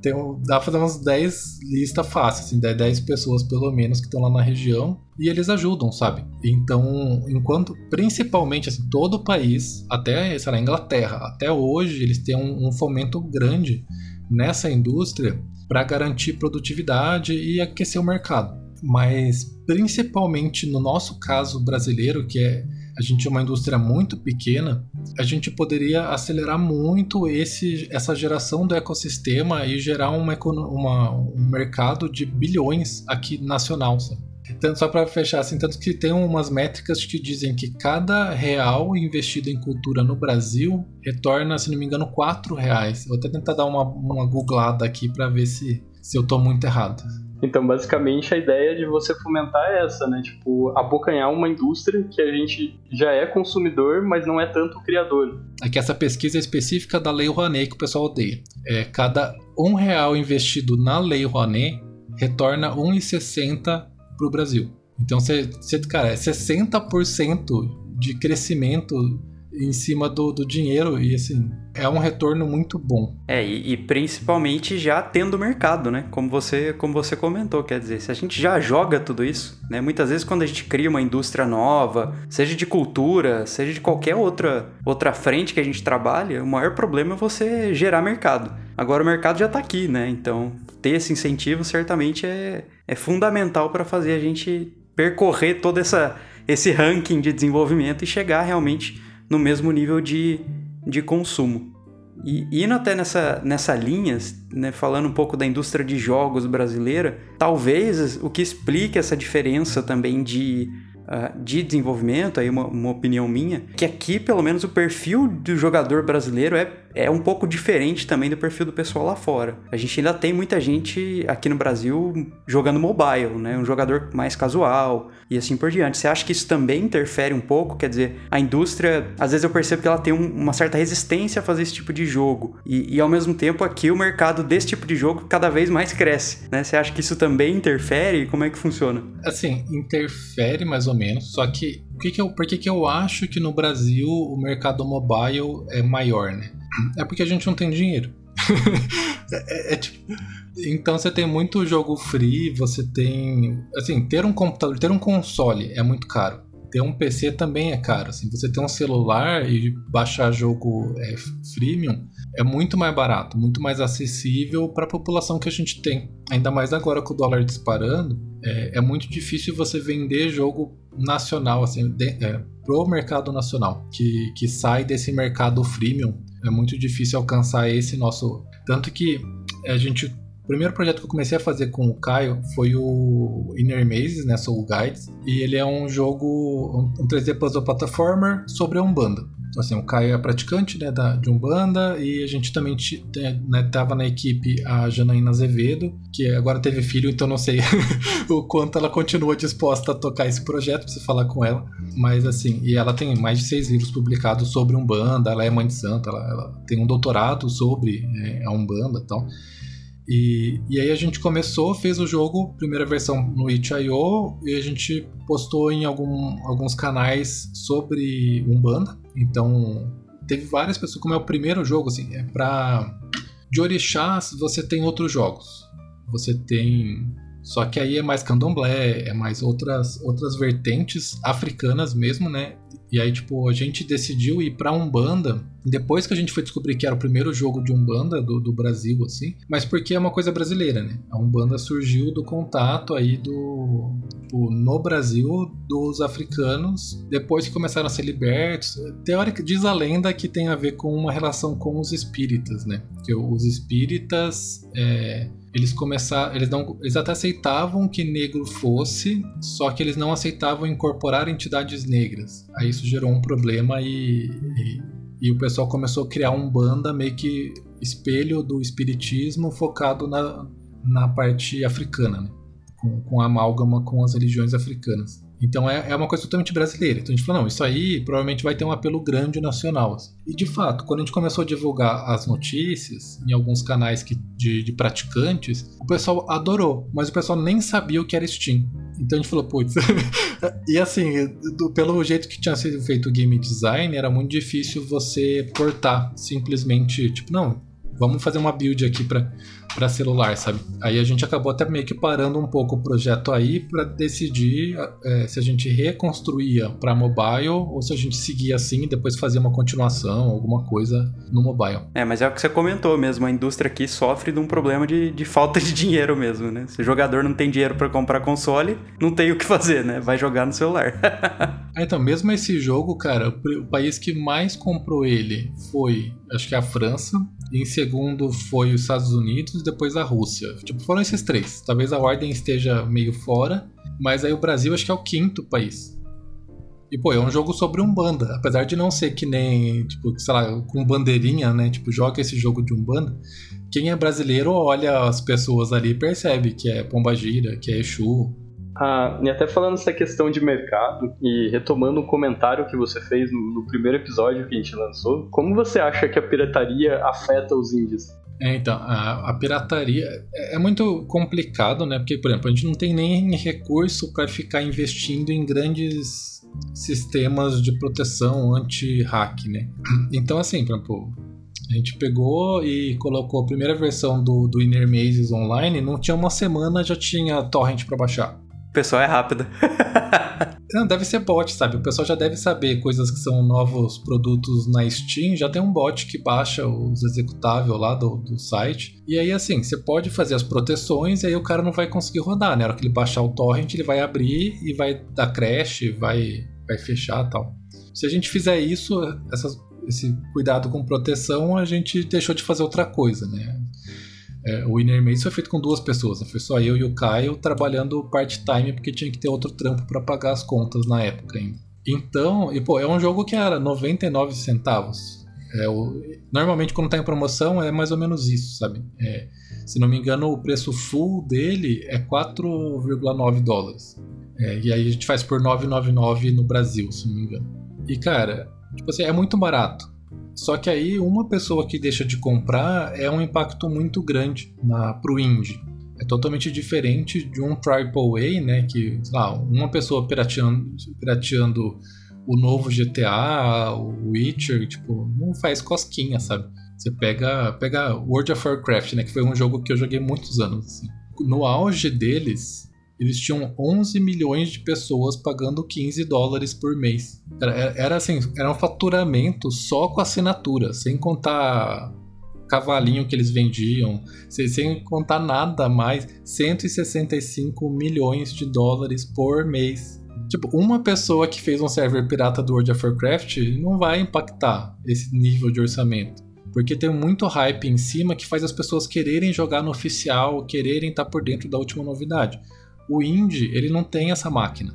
tem dá pra fazer umas 10 listas fáceis, assim, 10 pessoas pelo menos que estão lá na região e eles ajudam, sabe? Então, enquanto, principalmente, assim, todo o país, até, sei lá, Inglaterra, até hoje eles têm um, um fomento grande nessa indústria para garantir produtividade e aquecer o mercado. Mas, principalmente no nosso caso brasileiro, que é a gente é uma indústria muito pequena, a gente poderia acelerar muito esse, essa geração do ecossistema e gerar uma, uma um mercado de bilhões aqui nacional. Sabe? Tanto só para fechar assim, tanto que tem umas métricas que dizem que cada real investido em cultura no Brasil retorna, se não me engano, quatro reais. Vou até tentar dar uma, uma googlada aqui para ver se, se eu tô muito errado. Então, basicamente, a ideia de você fomentar é essa, né? Tipo, abocanhar uma indústria que a gente já é consumidor, mas não é tanto criador. Aqui essa pesquisa é específica da Lei Rouanet que o pessoal odeia. É, cada um real investido na Lei Rouanet retorna 1,60 para o Brasil. Então, você, cara, é 60% de crescimento em cima do, do dinheiro e assim é um retorno muito bom. É, e, e, principalmente já tendo mercado, né? Como você, como você comentou, quer dizer, se a gente já joga tudo isso, né? Muitas vezes quando a gente cria uma indústria nova, seja de cultura, seja de qualquer outra, outra frente que a gente trabalha, o maior problema é você gerar mercado. Agora o mercado já está aqui, né? Então ter esse incentivo certamente é, é fundamental para fazer a gente percorrer todo essa, esse ranking de desenvolvimento e chegar realmente no mesmo nível de, de consumo. E indo até nessa, nessa linha, né, falando um pouco da indústria de jogos brasileira, talvez o que explique essa diferença também de uh, de desenvolvimento, aí uma, uma opinião minha, que aqui pelo menos o perfil do jogador brasileiro é, é um pouco diferente também do perfil do pessoal lá fora. A gente ainda tem muita gente aqui no Brasil jogando mobile, né? Um jogador mais casual e assim por diante. Você acha que isso também interfere um pouco? Quer dizer, a indústria, às vezes eu percebo que ela tem um, uma certa resistência a fazer esse tipo de jogo. E, e, ao mesmo tempo aqui o mercado desse tipo de jogo cada vez mais cresce, né? Você acha que isso também interfere? Como é que funciona? Assim, interfere mais ou menos, só que que eu, por que, que eu acho que no Brasil o mercado mobile é maior, né? É porque a gente não tem dinheiro. é, é, tipo, então você tem muito jogo free, você tem. Assim, ter um computador, ter um console é muito caro. ter um PC também é caro. Assim, você ter um celular e baixar jogo é, freemium é muito mais barato, muito mais acessível para a população que a gente tem. Ainda mais agora com o dólar disparando, é, é muito difícil você vender jogo nacional, assim, de, é, pro mercado nacional, que, que sai desse mercado freemium. É muito difícil alcançar esse nosso. Tanto que a gente o primeiro projeto que eu comecei a fazer com o Caio foi o Inner Mazes, né, Soul Guides, e ele é um jogo, um 3D puzzle platformer sobre a Umbanda. Então, assim, o Caio é praticante né, da, de Umbanda e a gente também né, tava na equipe a Janaína Azevedo, que agora teve filho, então não sei o quanto ela continua disposta a tocar esse projeto, preciso falar com ela. Mas assim, e ela tem mais de seis livros publicados sobre Umbanda, ela é mãe de santa, ela, ela tem um doutorado sobre é, a Umbanda e tal. E, e aí a gente começou, fez o jogo, primeira versão no itch.io, e a gente postou em algum, alguns canais sobre Umbanda. Então, teve várias pessoas, como é o primeiro jogo, assim, é pra... De orixás, você tem outros jogos. Você tem... Só que aí é mais candomblé, é mais outras, outras vertentes africanas mesmo, né? E aí, tipo, a gente decidiu ir pra Umbanda depois que a gente foi descobrir que era o primeiro jogo de Umbanda do, do Brasil, assim, mas porque é uma coisa brasileira, né? A Umbanda surgiu do contato aí do. Tipo, no Brasil, dos africanos, depois que começaram a ser libertos. Teórica, diz a lenda que tem a ver com uma relação com os espíritas, né? Que os espíritas. É, eles começaram, eles não, eles até aceitavam que negro fosse, só que eles não aceitavam incorporar entidades negras. Aí isso gerou um problema e, e, e o pessoal começou a criar um banda meio que espelho do espiritismo focado na, na parte africana, né? com, com amálgama com as religiões africanas. Então é, é uma coisa totalmente brasileira. Então a gente falou, não, isso aí provavelmente vai ter um apelo grande nacional. E de fato, quando a gente começou a divulgar as notícias em alguns canais que, de, de praticantes, o pessoal adorou, mas o pessoal nem sabia o que era Steam. Então a gente falou, putz. e assim, do, pelo jeito que tinha sido feito o game design, era muito difícil você portar simplesmente, tipo, não, vamos fazer uma build aqui para celular, sabe? Aí a gente acabou até meio que parando um pouco o projeto aí para decidir é, se a gente reconstruía para mobile ou se a gente seguia assim e depois fazia uma continuação, alguma coisa no mobile. É, mas é o que você comentou mesmo, a indústria aqui sofre de um problema de, de falta de dinheiro mesmo, né? Se o jogador não tem dinheiro para comprar console, não tem o que fazer, né? Vai jogar no celular. Ah, então, mesmo esse jogo, cara, o país que mais comprou ele foi, acho que a França, em segundo foi os Estados Unidos e depois a Rússia. Tipo, foram esses três. Talvez a ordem esteja meio fora, mas aí o Brasil acho que é o quinto país. E, pô, é um jogo sobre um banda. Apesar de não ser que nem, tipo, sei lá, com bandeirinha, né? Tipo, joga esse jogo de um banda. Quem é brasileiro olha as pessoas ali e percebe que é Pombagira, que é Exu, ah, e até falando essa questão de mercado e retomando um comentário que você fez no, no, primeiro episódio que a gente lançou, como você acha que a pirataria afeta os indies? É, então, a, a, pirataria é, é muito complicado, né? Porque, por exemplo, a gente não tem nem recurso para ficar investindo em grandes sistemas de proteção anti-hack, né? Então, assim, por exemplo, a gente pegou e colocou a primeira versão do, do Inner Mazes online, não tinha uma semana já tinha torrent para baixar. Pessoal é rápido. Não, deve ser bot, sabe? O pessoal já deve saber coisas que são novos produtos na Steam. Já tem um bot que baixa os executáveis lá do, do site. E aí, assim, você pode fazer as proteções e aí o cara não vai conseguir rodar, né? Na hora que ele baixar o torrent, ele vai abrir e vai dar crash, vai, vai fechar tal. Se a gente fizer isso, essas, esse cuidado com proteção, a gente deixou de fazer outra coisa, né? É, o Inner Maze foi feito com duas pessoas, né? foi só eu e o Caio trabalhando part-time porque tinha que ter outro trampo para pagar as contas na época ainda. Então, e, pô, é um jogo que era 99 centavos. É, o, normalmente quando tá em promoção é mais ou menos isso, sabe? É, se não me engano, o preço full dele é 4,9 dólares. É, e aí a gente faz por 9,99 no Brasil, se não me engano. E cara, tipo assim, é muito barato. Só que aí uma pessoa que deixa de comprar é um impacto muito grande na, pro indie. É totalmente diferente de um AAA, né? Que, sei lá, uma pessoa pirateando, pirateando o novo GTA, o Witcher, tipo, não faz cosquinha, sabe? Você pega, pega World of Warcraft, né? Que foi um jogo que eu joguei muitos anos. Assim. No auge deles, eles tinham 11 milhões de pessoas pagando 15 dólares por mês. Era, era assim, era um faturamento só com assinatura, sem contar cavalinho que eles vendiam, sem, sem contar nada mais, 165 milhões de dólares por mês. Tipo, uma pessoa que fez um server pirata do World of Warcraft não vai impactar esse nível de orçamento. Porque tem muito hype em cima que faz as pessoas quererem jogar no oficial, quererem estar por dentro da última novidade. O indie, ele não tem essa máquina.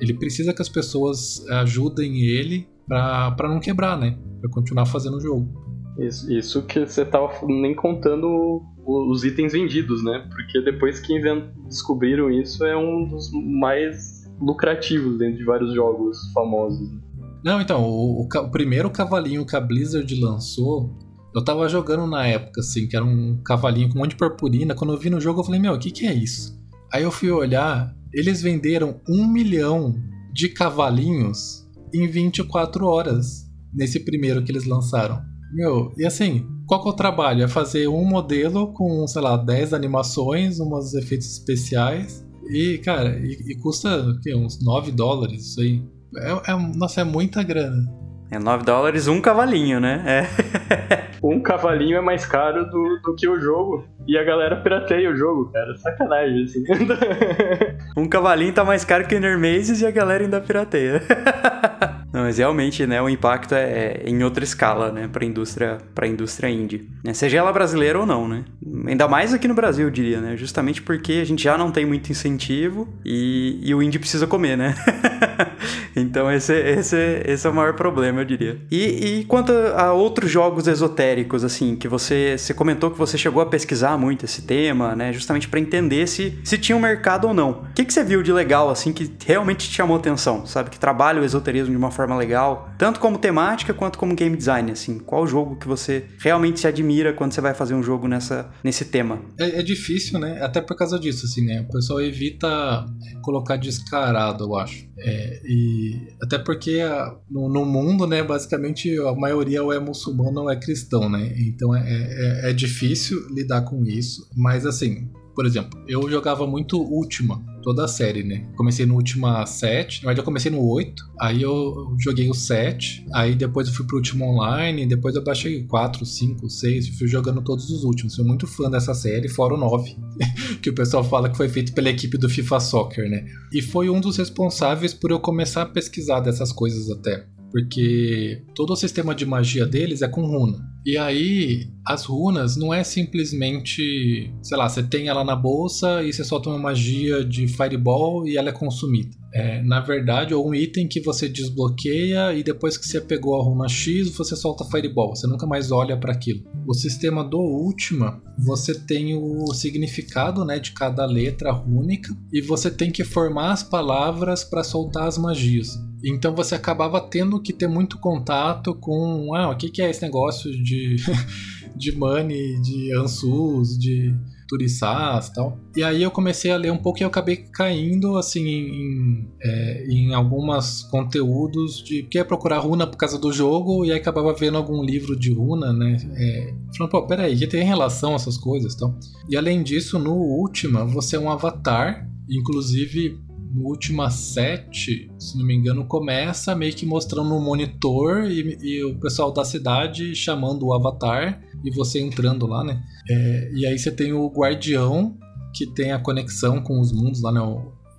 Ele precisa que as pessoas ajudem ele para não quebrar, né? Pra continuar fazendo o jogo. Isso, isso que você tava nem contando os itens vendidos, né? Porque depois que descobriram isso, é um dos mais lucrativos dentro de vários jogos famosos. Não, então, o, o, o primeiro cavalinho que a Blizzard lançou, eu tava jogando na época, assim, que era um cavalinho com um monte de purpurina. Quando eu vi no jogo, eu falei, meu, o que, que é isso? Aí eu fui olhar, eles venderam um milhão de cavalinhos em 24 horas nesse primeiro que eles lançaram. Meu, e assim, qual que é o trabalho? É fazer um modelo com, sei lá, 10 animações, uns efeitos especiais. E, cara, e, e custa o quê? uns 9 dólares isso aí. É, é, nossa, é muita grana. É 9 dólares um cavalinho, né? É. um cavalinho é mais caro do, do que o jogo. E a galera pirateia o jogo, cara. Sacanagem, assim. um cavalinho tá mais caro que o Nermazes e a galera ainda pirateia. Não, mas realmente, né, o impacto é, é em outra escala, né, para indústria, para indústria indie, né, seja ela brasileira ou não, né? Ainda mais aqui no Brasil, eu diria, né? Justamente porque a gente já não tem muito incentivo e, e o indie precisa comer, né? então esse, esse, esse é o maior problema, eu diria. E, e quanto a outros jogos esotéricos, assim, que você, você comentou que você chegou a pesquisar muito esse tema, né? Justamente para entender se, se tinha um mercado ou não. O que, que você viu de legal, assim, que realmente te chamou atenção, sabe? Que trabalha o esoterismo de uma forma legal, tanto como temática quanto como game design, assim. Qual jogo que você realmente se admira quando você vai fazer um jogo nessa, nesse tema? É, é difícil, né? Até por causa disso, assim, né? O pessoal evita colocar descarado, eu acho. É, e até porque a, no, no, mundo, né, basicamente a maioria ou é muçulmano ou é cristão, né? Então é, é, é difícil lidar com isso. Mas assim, por exemplo, eu jogava muito Ultima, toda a série, né? Comecei no Ultima 7, na verdade eu comecei no 8, aí eu joguei o 7, aí depois eu fui pro Ultima Online, depois eu baixei 4, 5, 6, fui jogando todos os últimos. Sou muito fã dessa série, fora o 9, que o pessoal fala que foi feito pela equipe do FIFA Soccer, né? E foi um dos responsáveis por eu começar a pesquisar dessas coisas até porque todo o sistema de magia deles é com runa. E aí, as runas não é simplesmente, sei lá, você tem ela na bolsa e você solta uma magia de fireball e ela é consumida. É, na verdade, é um item que você desbloqueia e depois que você pegou a runa X, você solta fireball. Você nunca mais olha para aquilo. O sistema do Ultima, você tem o significado, né, de cada letra rúnica e você tem que formar as palavras para soltar as magias. Então você acabava tendo que ter muito contato com, ah, o que, que é esse negócio de, de money, de ansus, de turiçás e tal. E aí eu comecei a ler um pouco e eu acabei caindo, assim, em, é, em alguns conteúdos de que é procurar runa por causa do jogo e aí acabava vendo algum livro de runa, né? É, falando, pô, peraí, que tem relação essas coisas e. E além disso, no Ultima, você é um avatar, inclusive no Última 7, se não me engano, começa meio que mostrando um monitor e, e, o pessoal da cidade chamando o avatar e você entrando lá, né? É, e aí você tem o guardião que tem a conexão com os mundos lá, né?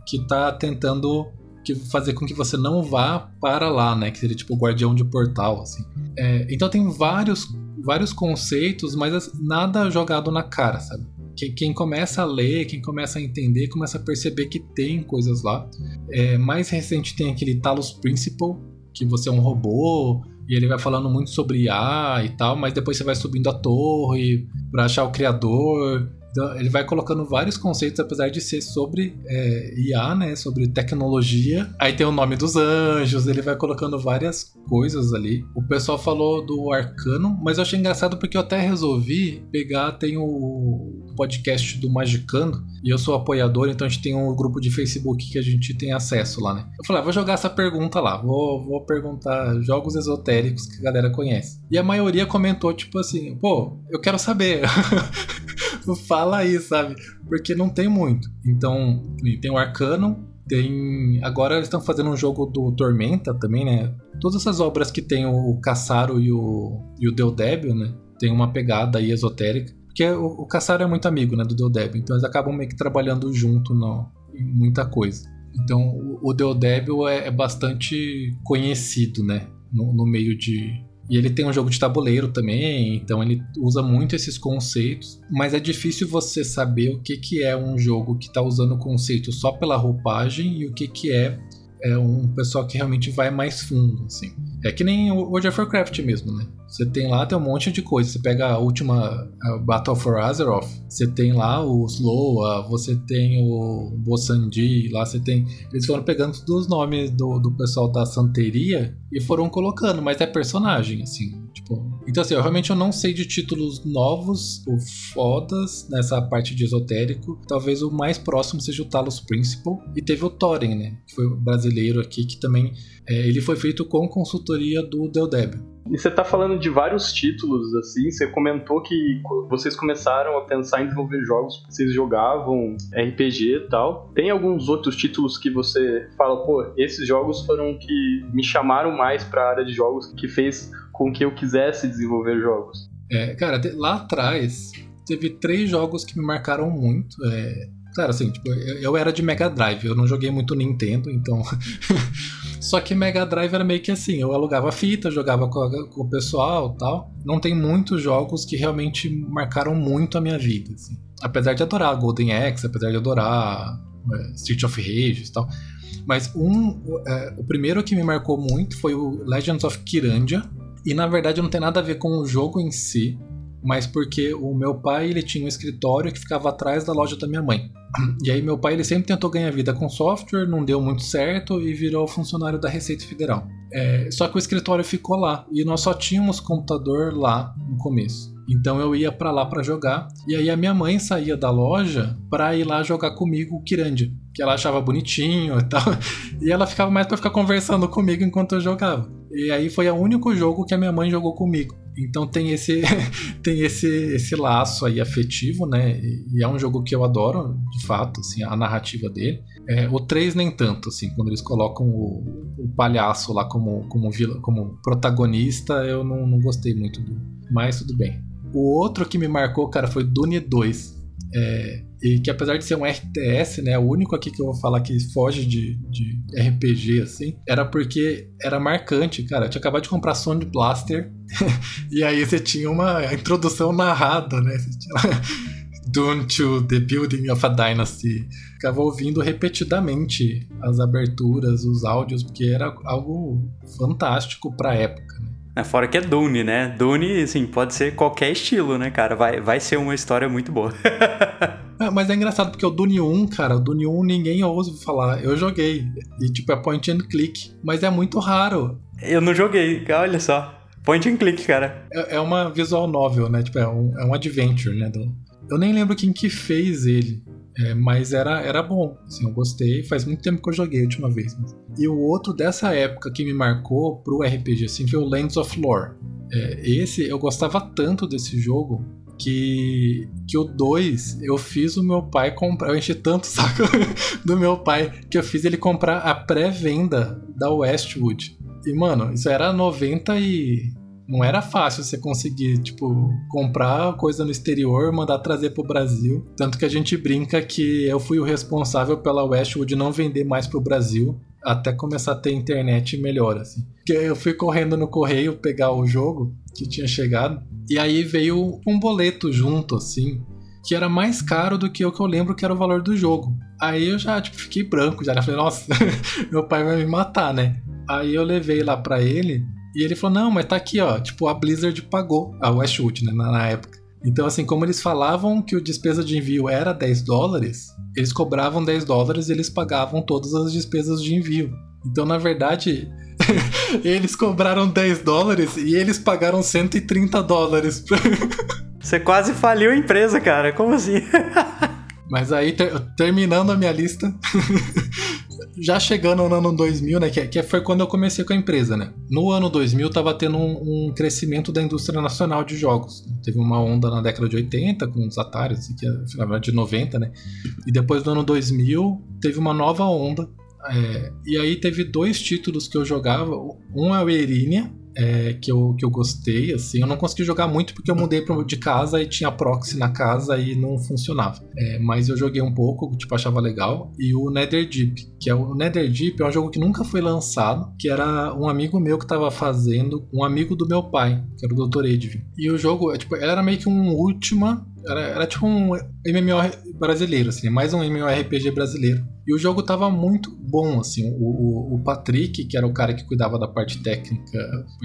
Que tá tentando que fazer com que você não vá para lá, né? Que seria tipo o guardião de portal, assim. É, então tem vários, vários conceitos, mas nada jogado na cara, sabe? quem, quem, começa a ler, quem começa a entender, começa a perceber que tem coisas lá. É, mais recente tem aquele Talos Principle, que você é um robô e ele vai falando muito sobre IA e tal, mas depois você vai subindo a torre para achar o criador. Então, ele vai colocando vários conceitos, apesar de ser sobre é, IA, né? Sobre tecnologia. Aí tem o nome dos anjos, ele vai colocando várias coisas ali. O pessoal falou do arcano, mas eu achei engraçado porque eu até resolvi pegar, tem o podcast do Magicando, e eu sou apoiador, então a gente tem um grupo de Facebook que a gente tem acesso lá, né? Eu falei, ah, vou jogar essa pergunta lá, vou, vou perguntar jogos esotéricos que a galera conhece. E a maioria comentou, tipo assim, pô, eu quero saber. fala aí, sabe? Porque não tem muito. Então, tem o Arcano, tem. Agora eles estão fazendo um jogo do Tormenta também, né? Todas essas obras que tem o Caçaro e o, e o Deldebio, né? Tem uma pegada aí esotérica. Porque o, Caçaro é muito amigo, né? Do Deldebio. Então eles acabam meio que trabalhando junto no, em muita coisa. Então o, o Deldebio é, é bastante conhecido, né? No, no meio de, e ele tem um jogo de tabuleiro também, então ele usa muito esses conceitos, mas é difícil você saber o que, que é um jogo que está usando o conceito só pela roupagem e o que, que é, é um pessoal que realmente vai mais fundo, assim. É que nem o World of Warcraft mesmo, né? Você tem lá, tem um monte de coisa. Você pega a última a Battle for Azeroth, você tem lá o Sloa, você tem o Bossandi, lá você tem. Eles foram pegando todos os nomes do, do pessoal da santeria e foram colocando, mas é personagem, assim. Então, assim, eu realmente eu não sei de títulos novos ou fodas nessa parte de esotérico. Talvez o mais próximo seja o Talos Principal. E teve o Thorin, né? Que foi brasileiro aqui, que também é, ele foi feito com consultoria do Deldeb. E você tá falando de vários títulos, assim, você comentou que vocês começaram a pensar em desenvolver jogos vocês jogavam RPG e tal. Tem alguns outros títulos que você fala, pô, esses jogos foram que me chamaram mais para a área de jogos, que fez com que eu quisesse desenvolver jogos? É, cara, lá atrás teve três jogos que me marcaram muito. É, Cara, assim, tipo, eu, era de Mega Drive, eu não joguei muito Nintendo, então. Só que Mega Drive era meio que assim, eu alugava fita, jogava com, a, com o pessoal tal. Não tem muitos jogos que realmente marcaram muito a minha vida. Assim. Apesar de adorar Golden Axe, apesar de adorar é, Street of Rage e tal. Mas um, é, o primeiro que me marcou muito foi o Legends of Kirandia. E na verdade não tem nada a ver com o jogo em si, mas porque o meu pai ele tinha um escritório que ficava atrás da loja da minha mãe. E aí meu pai ele sempre tentou ganhar vida com software, não deu muito certo e virou funcionário da Receita Federal. É, só que o escritório ficou lá e nós só tínhamos computador lá no começo. Então eu ia para lá para jogar e aí a minha mãe saía da loja para ir lá jogar comigo o Kirandia, que ela achava bonitinho e tal. E ela ficava mais para ficar conversando comigo enquanto eu jogava. E aí foi o único jogo que a minha mãe jogou comigo. Então tem esse tem esse esse laço aí afetivo, né? E é um jogo que eu adoro, de fato, assim, a narrativa dele. É, o 3 nem tanto, assim, quando eles colocam o, o palhaço lá como como, como protagonista, eu não, não gostei muito do. Mas tudo bem. O outro que me marcou, cara, foi Dune 2. É, e que apesar de ser um RTS, né, o único aqui que eu vou falar que foge de, de RPG, assim, era porque era marcante, cara. Eu tinha acabado de comprar Sound Blaster, e aí você tinha uma introdução narrada, né? Você tinha Dune to the Building of a Dynasty. Ficava ouvindo repetidamente as aberturas, os áudios, porque era algo fantástico pra época, fora que é Dune, né? Dune, assim, pode ser qualquer estilo, né, cara? Vai, vai ser uma história muito boa. é, mas é engraçado porque o Dune 1, cara, o Dune 1 ninguém ousa falar. Eu joguei. E, tipo, é point and click. Mas é muito raro. Eu não joguei, olha só. Point and click, cara. É, é uma visual novel, né? Tipo, é um, é um adventure, né? Do... Eu nem lembro quem que fez ele. É, mas era, era bom, assim, eu gostei. Faz muito tempo que eu joguei a última vez. Mas... E o outro dessa época que me marcou pro RPG assim, foi o Lands of Lore. É, esse, eu gostava tanto desse jogo que, que o 2 eu fiz o meu pai comprar. Eu enchi tanto o saco do meu pai que eu fiz ele comprar a pré-venda da Westwood. E, mano, isso era 90 e não era fácil você conseguir, tipo, comprar coisa no exterior, mandar trazer pro Brasil. Tanto que a gente brinca que eu fui o responsável pela Westwood não vender mais pro Brasil até começar a ter internet melhor, assim. Porque eu fui correndo no correio pegar o jogo que tinha chegado, e aí veio um boleto junto, assim, que era mais caro do que o que eu lembro que era o valor do jogo. Aí eu já, tipo, fiquei branco, já falei, nossa, meu pai vai me matar, né? Aí eu levei lá para ele, e ele falou: não, mas tá aqui, ó. Tipo, a Blizzard pagou a Westwood, né, na, na época. Então, assim, como eles falavam que o despesa de envio era 10 dólares, eles cobravam 10 dólares e eles pagavam todas as despesas de envio. Então, na verdade, eles cobraram 10 dólares e eles pagaram 130 dólares. Você quase faliu a empresa, cara. Como assim? Mas aí, ter, terminando a minha lista, já chegando no ano 2000, né, que, que foi quando eu comecei com a empresa, né? No ano 2000 tava tendo um, um crescimento da indústria nacional de jogos. Teve uma onda na década de 80 com os Atari, assim, que é, de 90, né? E depois do ano 2000 teve uma nova onda é, e aí teve dois títulos que eu jogava. Um é o Erinia, é, que, eu, que eu gostei, assim. Eu não consegui jogar muito porque eu mudei de casa e tinha proxy na casa e não funcionava. É, mas eu joguei um pouco, tipo, achava legal. E o Netherdeep, que é o Netherdeep é um jogo que nunca foi lançado, que era um amigo meu que estava fazendo, um amigo do meu pai, que era o Dr. Edwin. E o jogo, é, tipo, era meio que um Ultima, era, era tipo um MMO brasileiro, assim, mais um MMORPG brasileiro. E o jogo tava muito bom, assim. O, o, o, Patrick, que era o cara que cuidava da parte técnica,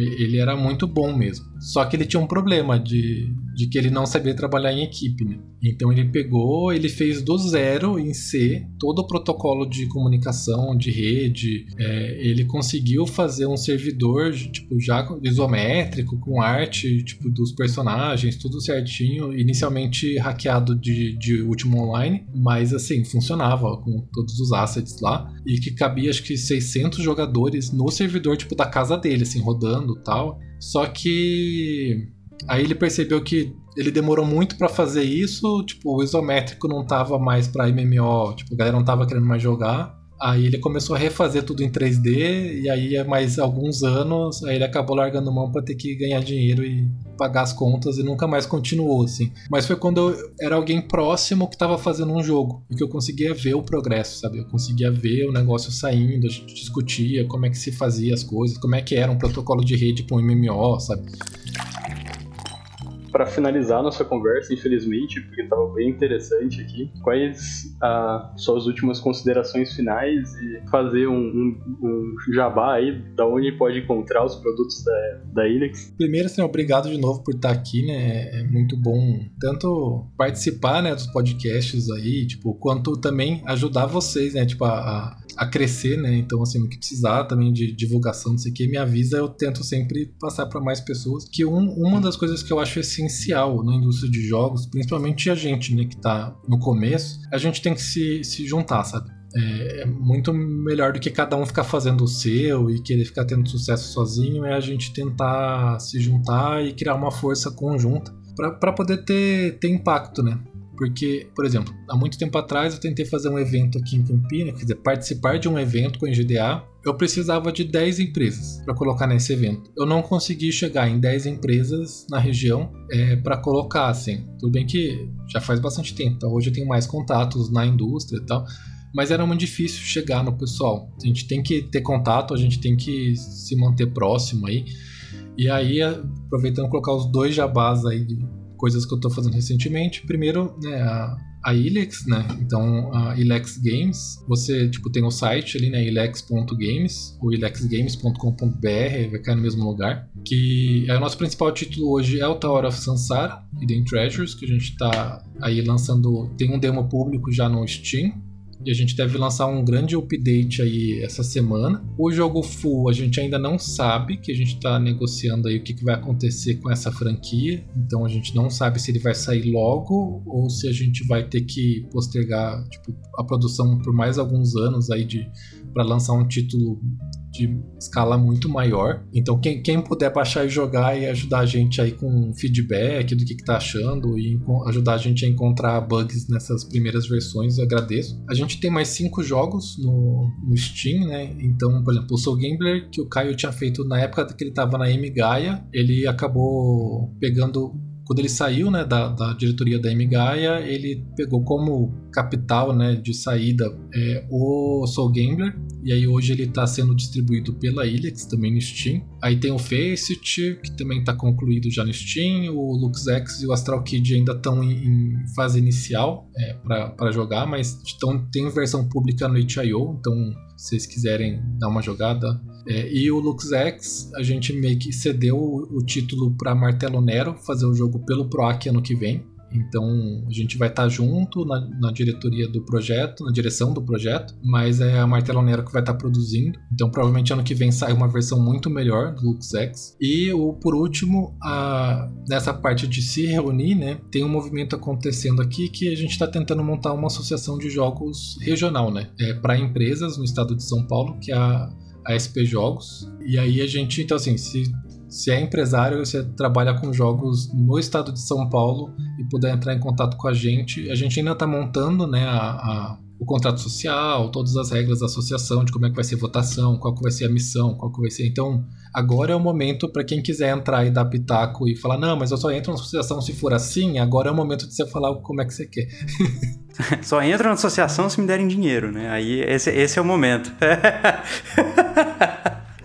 ele era muito bom mesmo. Só que ele tinha um problema de, de que ele não sabia trabalhar em equipe, né? Então ele pegou, ele fez do zero em C todo o protocolo de comunicação, de rede. É, ele conseguiu fazer um servidor, tipo, já isométrico, com arte, tipo, dos personagens, tudo certinho. Inicialmente hackeado de, de último online, mas assim, funcionava com todos os assets lá. E que cabia, acho que 600 jogadores no servidor, tipo, da casa dele, assim, rodando tal. Só que Aí ele percebeu que ele demorou muito para fazer isso, tipo, o isométrico não tava mais para MMO, tipo, a galera não tava querendo mais jogar. Aí ele começou a refazer tudo em 3D, e aí é mais alguns anos, aí ele acabou largando mão para ter que ganhar dinheiro e pagar as contas e nunca mais continuou, assim. Mas foi quando eu era alguém próximo que tava fazendo um jogo, e que eu conseguia ver o progresso, sabe? Eu conseguia ver o negócio saindo, a gente discutia como é que se fazia as coisas, como é que era um protocolo de rede para um MMO, sabe? Para finalizar nossa conversa, infelizmente, porque estava bem interessante aqui, quais ah, suas últimas considerações finais e fazer um, um, um, jabá aí, da onde pode encontrar os produtos da, da Ilex? Primeiro, assim, obrigado de novo por estar aqui, né? É muito bom tanto participar, né, dos podcasts aí, tipo, quanto também ajudar vocês, né, tipo, a, a crescer, né? Então, assim, no que precisar também de divulgação, não sei o que, me avisa, eu tento sempre passar para mais pessoas. Que um, uma das coisas que eu acho essencial na indústria de jogos, principalmente a gente, né, que tá no começo, a gente tem que se, se juntar, sabe? É, é muito melhor do que cada um ficar fazendo o seu e querer ficar tendo sucesso sozinho, é a gente tentar se juntar e criar uma força conjunta para poder ter, ter impacto, né? Porque, por exemplo, há muito tempo atrás eu tentei fazer um evento aqui em Campinas, quer dizer, participar de um evento com a NGDA. Eu precisava de 10 empresas para colocar nesse evento. Eu não consegui chegar em 10 empresas na região é, para colocar, assim. Tudo bem que já faz bastante tempo, então hoje eu tenho mais contatos na indústria e tal mas era muito difícil chegar no pessoal. A gente tem que ter contato, a gente tem que se manter próximo aí. E aí, aproveitando colocar os dois jabás aí coisas que eu estou fazendo recentemente. Primeiro, né, a, a Ilex, né? Então, a Ilex Games, você, tipo, tem o site ali, né, ilex.games ou ilexgames.com.br, vai cair no mesmo lugar, que é o nosso principal título hoje é o Tower of Sansara, Hidden Treasures, que a gente está aí lançando, tem um demo público já no Steam, e a gente deve lançar um grande update aí essa semana. O jogo full a gente ainda não sabe, que a gente está negociando aí o que, que vai acontecer com essa franquia. Então a gente não sabe se ele vai sair logo ou se a gente vai ter que postergar tipo, a produção por mais alguns anos aí de para lançar um título de escala muito maior. Então, quem, quem puder baixar e jogar e ajudar a gente aí com feedback do que, que tá achando e ajudar a gente a encontrar bugs nessas primeiras versões, agradeço. A gente tem mais cinco jogos no, no Steam, né? Então, por exemplo, o Soul Gambler, que o Caio tinha feito na época que ele tava na M Gaia, ele acabou pegando quando ele saiu né, da, da diretoria da MGaia, ele pegou como capital né, de saída é, o Soul Gambler, e aí hoje ele está sendo distribuído pela Ilex, também no Steam. Aí tem o Faceit, que também está concluído já no Steam, o LuxX e o Astral Kid ainda estão em, em, fase inicial é, para jogar, mas então, tem versão pública no itch.io, então se vocês quiserem dar uma jogada, é, e o LuxX, a gente meio que cedeu o, o título para Martelo Nero fazer o jogo pelo PROAC ano que vem. Então a gente vai estar junto na, na diretoria do projeto, na direção do projeto, mas é a Martelo Nero que vai estar produzindo. Então provavelmente ano que vem sai uma versão muito melhor do LuxX. E o, por último, a, nessa parte de se reunir, né, tem um movimento acontecendo aqui que a gente está tentando montar uma associação de jogos regional, né, é, para empresas no estado de São Paulo, que é a a SP Jogos. E aí a gente, então assim, se, se é empresário, você trabalha com jogos no estado de São Paulo e puder entrar em contato com a gente, a gente ainda está montando né, a, a, o contrato social, todas as regras da associação, de como é que vai ser votação, qual que vai ser a missão, qual que vai ser. Então, agora é o momento para quem quiser entrar e dar pitaco e falar, não, mas eu só entro na associação se for assim, agora é o momento de você falar como é que você quer. Só entra na associação se me derem dinheiro, né? Aí esse, esse é o momento.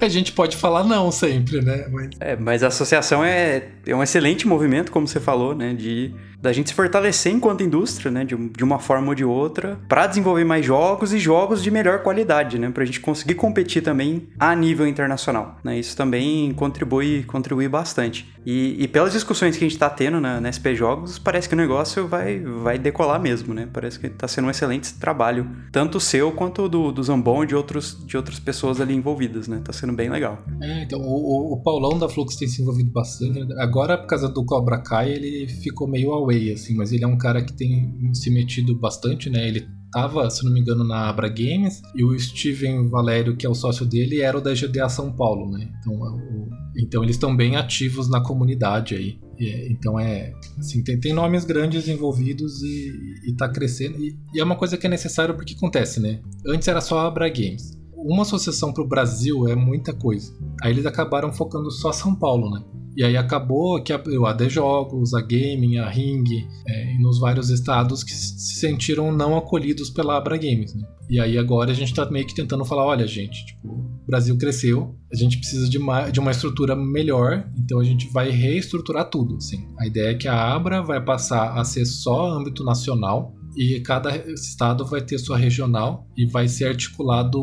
A gente pode falar não sempre, né? Mas... É, mas a associação é, é um excelente movimento, como você falou, né? De da gente se fortalecer enquanto indústria, né, de, de uma forma ou de outra, para desenvolver mais jogos e jogos de melhor qualidade, né, para a gente conseguir competir também a nível internacional, né, isso também contribui, contribui bastante. E, e pelas discussões que a gente está tendo na, na SP Jogos, parece que o negócio vai, vai decolar mesmo, né, parece que está sendo um excelente trabalho, tanto seu quanto do, do Zambon e de, outros, de outras pessoas ali envolvidas, né, tá sendo bem legal. É, então, o, o Paulão da Flux tem se envolvido bastante, agora por causa do Cobra Kai ele ficou meio away Assim, mas ele é um cara que tem se metido bastante, né? Ele tava, se não me engano, na Abra Games, e o Steven Valério, que é o sócio dele, era o da GDA São Paulo, né? Então, é o, então eles estão bem ativos na comunidade aí. E, então é, assim, tem, tem nomes grandes envolvidos e, e tá crescendo. E, e é uma coisa que é necessária porque acontece, né? Antes era só a Abra Games. Uma associação para o Brasil é muita coisa. Aí eles acabaram focando só São Paulo, né? E aí acabou que a, a Jogos, a Gaming, a Ring, é, nos vários estados que se sentiram não acolhidos pela Abra Games, né? E aí agora a gente tá meio que tentando falar, olha gente, tipo, o Brasil cresceu, a gente precisa de uma, de uma estrutura melhor, então a gente vai reestruturar tudo, assim. A ideia é que a Abra vai passar a ser só âmbito nacional, e cada estado vai ter sua regional e vai ser articulado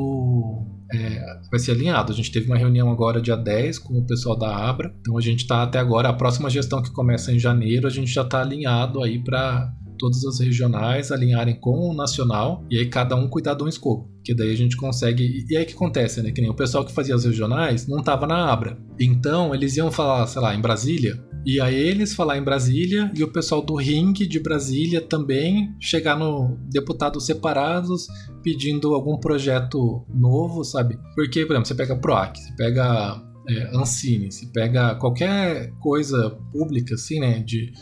é, vai ser alinhado. A gente teve uma reunião agora dia 10 com o pessoal da Abra. Então a gente está até agora, a próxima gestão que começa em janeiro, a gente já está alinhado aí para todas as regionais alinharem com o nacional e aí cada um cuidar de um escopo. Que daí a gente consegue. E aí que acontece, né? Que nem o pessoal que fazia as regionais não tava na Abra. Então eles iam falar, sei lá, em Brasília. E aí eles falar em Brasília e o pessoal do Ring de Brasília também chegar no deputados separados pedindo algum projeto novo, sabe? Porque, por exemplo, você pega PROAC, você pega é, Ancine, você pega qualquer coisa pública, assim, né? De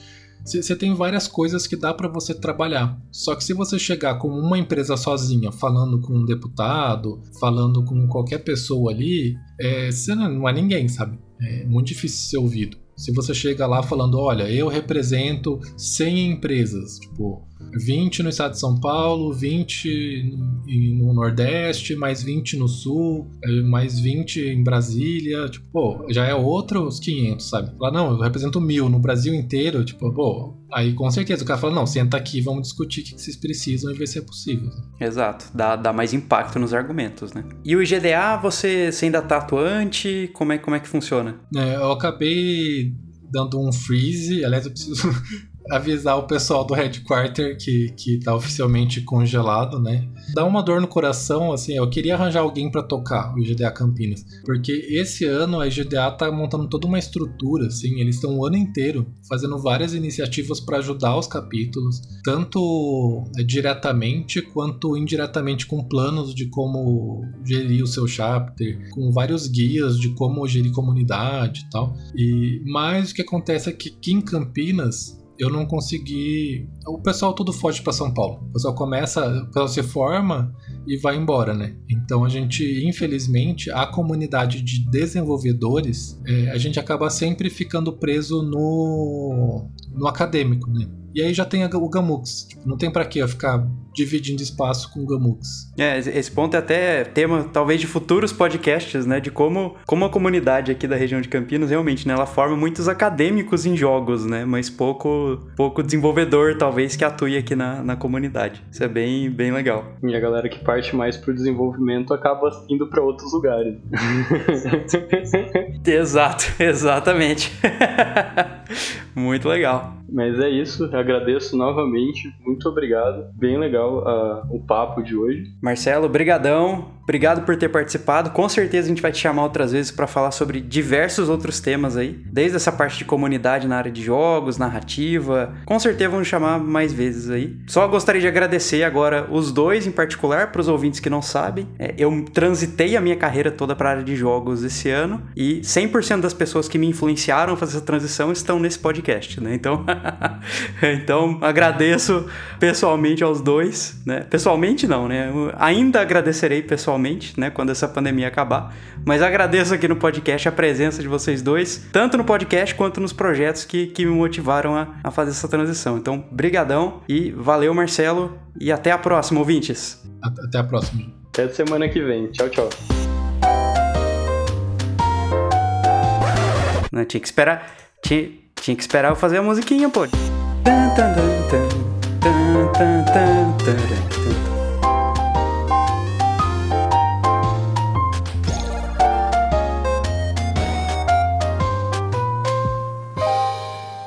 você tem várias coisas que dá para você trabalhar. Só que se você chegar com uma empresa sozinha, falando com um deputado, falando com qualquer pessoa ali, é, você não é ninguém, sabe? É muito difícil ser ouvido. Se você chega lá falando, olha, eu represento 100 empresas, tipo, 20 no estado de São Paulo, 20 no Nordeste, mais 20 no Sul, é, mais 20 em Brasília, tipo, pô, já é outros 500, sabe? Lá, não, eu represento mil no Brasil inteiro, tipo, pô, aí com certeza o cara fala, não, senta aqui, vamos discutir o que vocês precisam e ver se é possível. Exato, dá, dá mais impacto nos argumentos, né? E o IGDA, você, você ainda tá atuante? Como é, como é que funciona? É, eu acabei dando um freeze, aliás, eu preciso avisar o pessoal do headquarter que, que tá oficialmente congelado, né? Dá uma dor no coração, assim, eu queria arranjar alguém para tocar o IGDA Campinas, porque esse ano a IGDA tá montando toda uma estrutura, assim, eles estão o ano inteiro fazendo várias iniciativas para ajudar os capítulos, tanto é, diretamente quanto indiretamente com planos de como gerir o seu chapter, com vários guias de como gerir comunidade e tal. E mais o que acontece é que aqui em Campinas eu não consegui. O pessoal tudo foge para São Paulo. O pessoal começa, o pessoal se forma e vai embora, né? Então a gente, infelizmente, a comunidade de desenvolvedores, é, a gente acaba sempre ficando preso no, no acadêmico, né? E aí já tem o Gamux. Tipo, não tem para que eu ficar dividindo espaço com o Gamux. É, esse ponto é até tema, talvez, de futuros podcasts, né? De como, como a comunidade aqui da região de Campinas, realmente, né? Ela forma muitos acadêmicos em jogos, né? Mas pouco, pouco desenvolvedor, talvez, que atue aqui na, na comunidade. Isso é bem, bem legal. E a galera que parte mais pro desenvolvimento acaba indo para outros lugares. Exato, exatamente. Muito legal. Mas é isso, agradeço novamente, muito obrigado. Bem legal uh, o papo de hoje. Marcelo, brigadão. Obrigado por ter participado. Com certeza a gente vai te chamar outras vezes para falar sobre diversos outros temas aí, desde essa parte de comunidade na área de jogos, narrativa. Com certeza vamos chamar mais vezes aí. Só gostaria de agradecer agora os dois em particular para os ouvintes que não sabem. É, eu transitei a minha carreira toda para a área de jogos esse ano e 100% das pessoas que me influenciaram a fazer essa transição estão nesse podcast, né? Então, então agradeço pessoalmente aos dois, né? Pessoalmente não, né? Eu ainda agradecerei pessoalmente né, quando essa pandemia acabar. Mas agradeço aqui no podcast a presença de vocês dois, tanto no podcast quanto nos projetos que, que me motivaram a, a fazer essa transição. Então, brigadão e valeu, Marcelo, e até a próxima, ouvintes. Até a próxima. Até semana que vem. Tchau, tchau. Não, tinha que esperar. Tinha, tinha que esperar eu fazer a musiquinha, pô.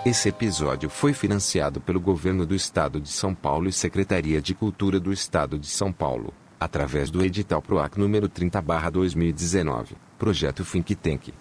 Esse episódio foi financiado pelo Governo do Estado de São Paulo e Secretaria de Cultura do Estado de São Paulo, através do edital PROAC número 30/2019, projeto Think Tank.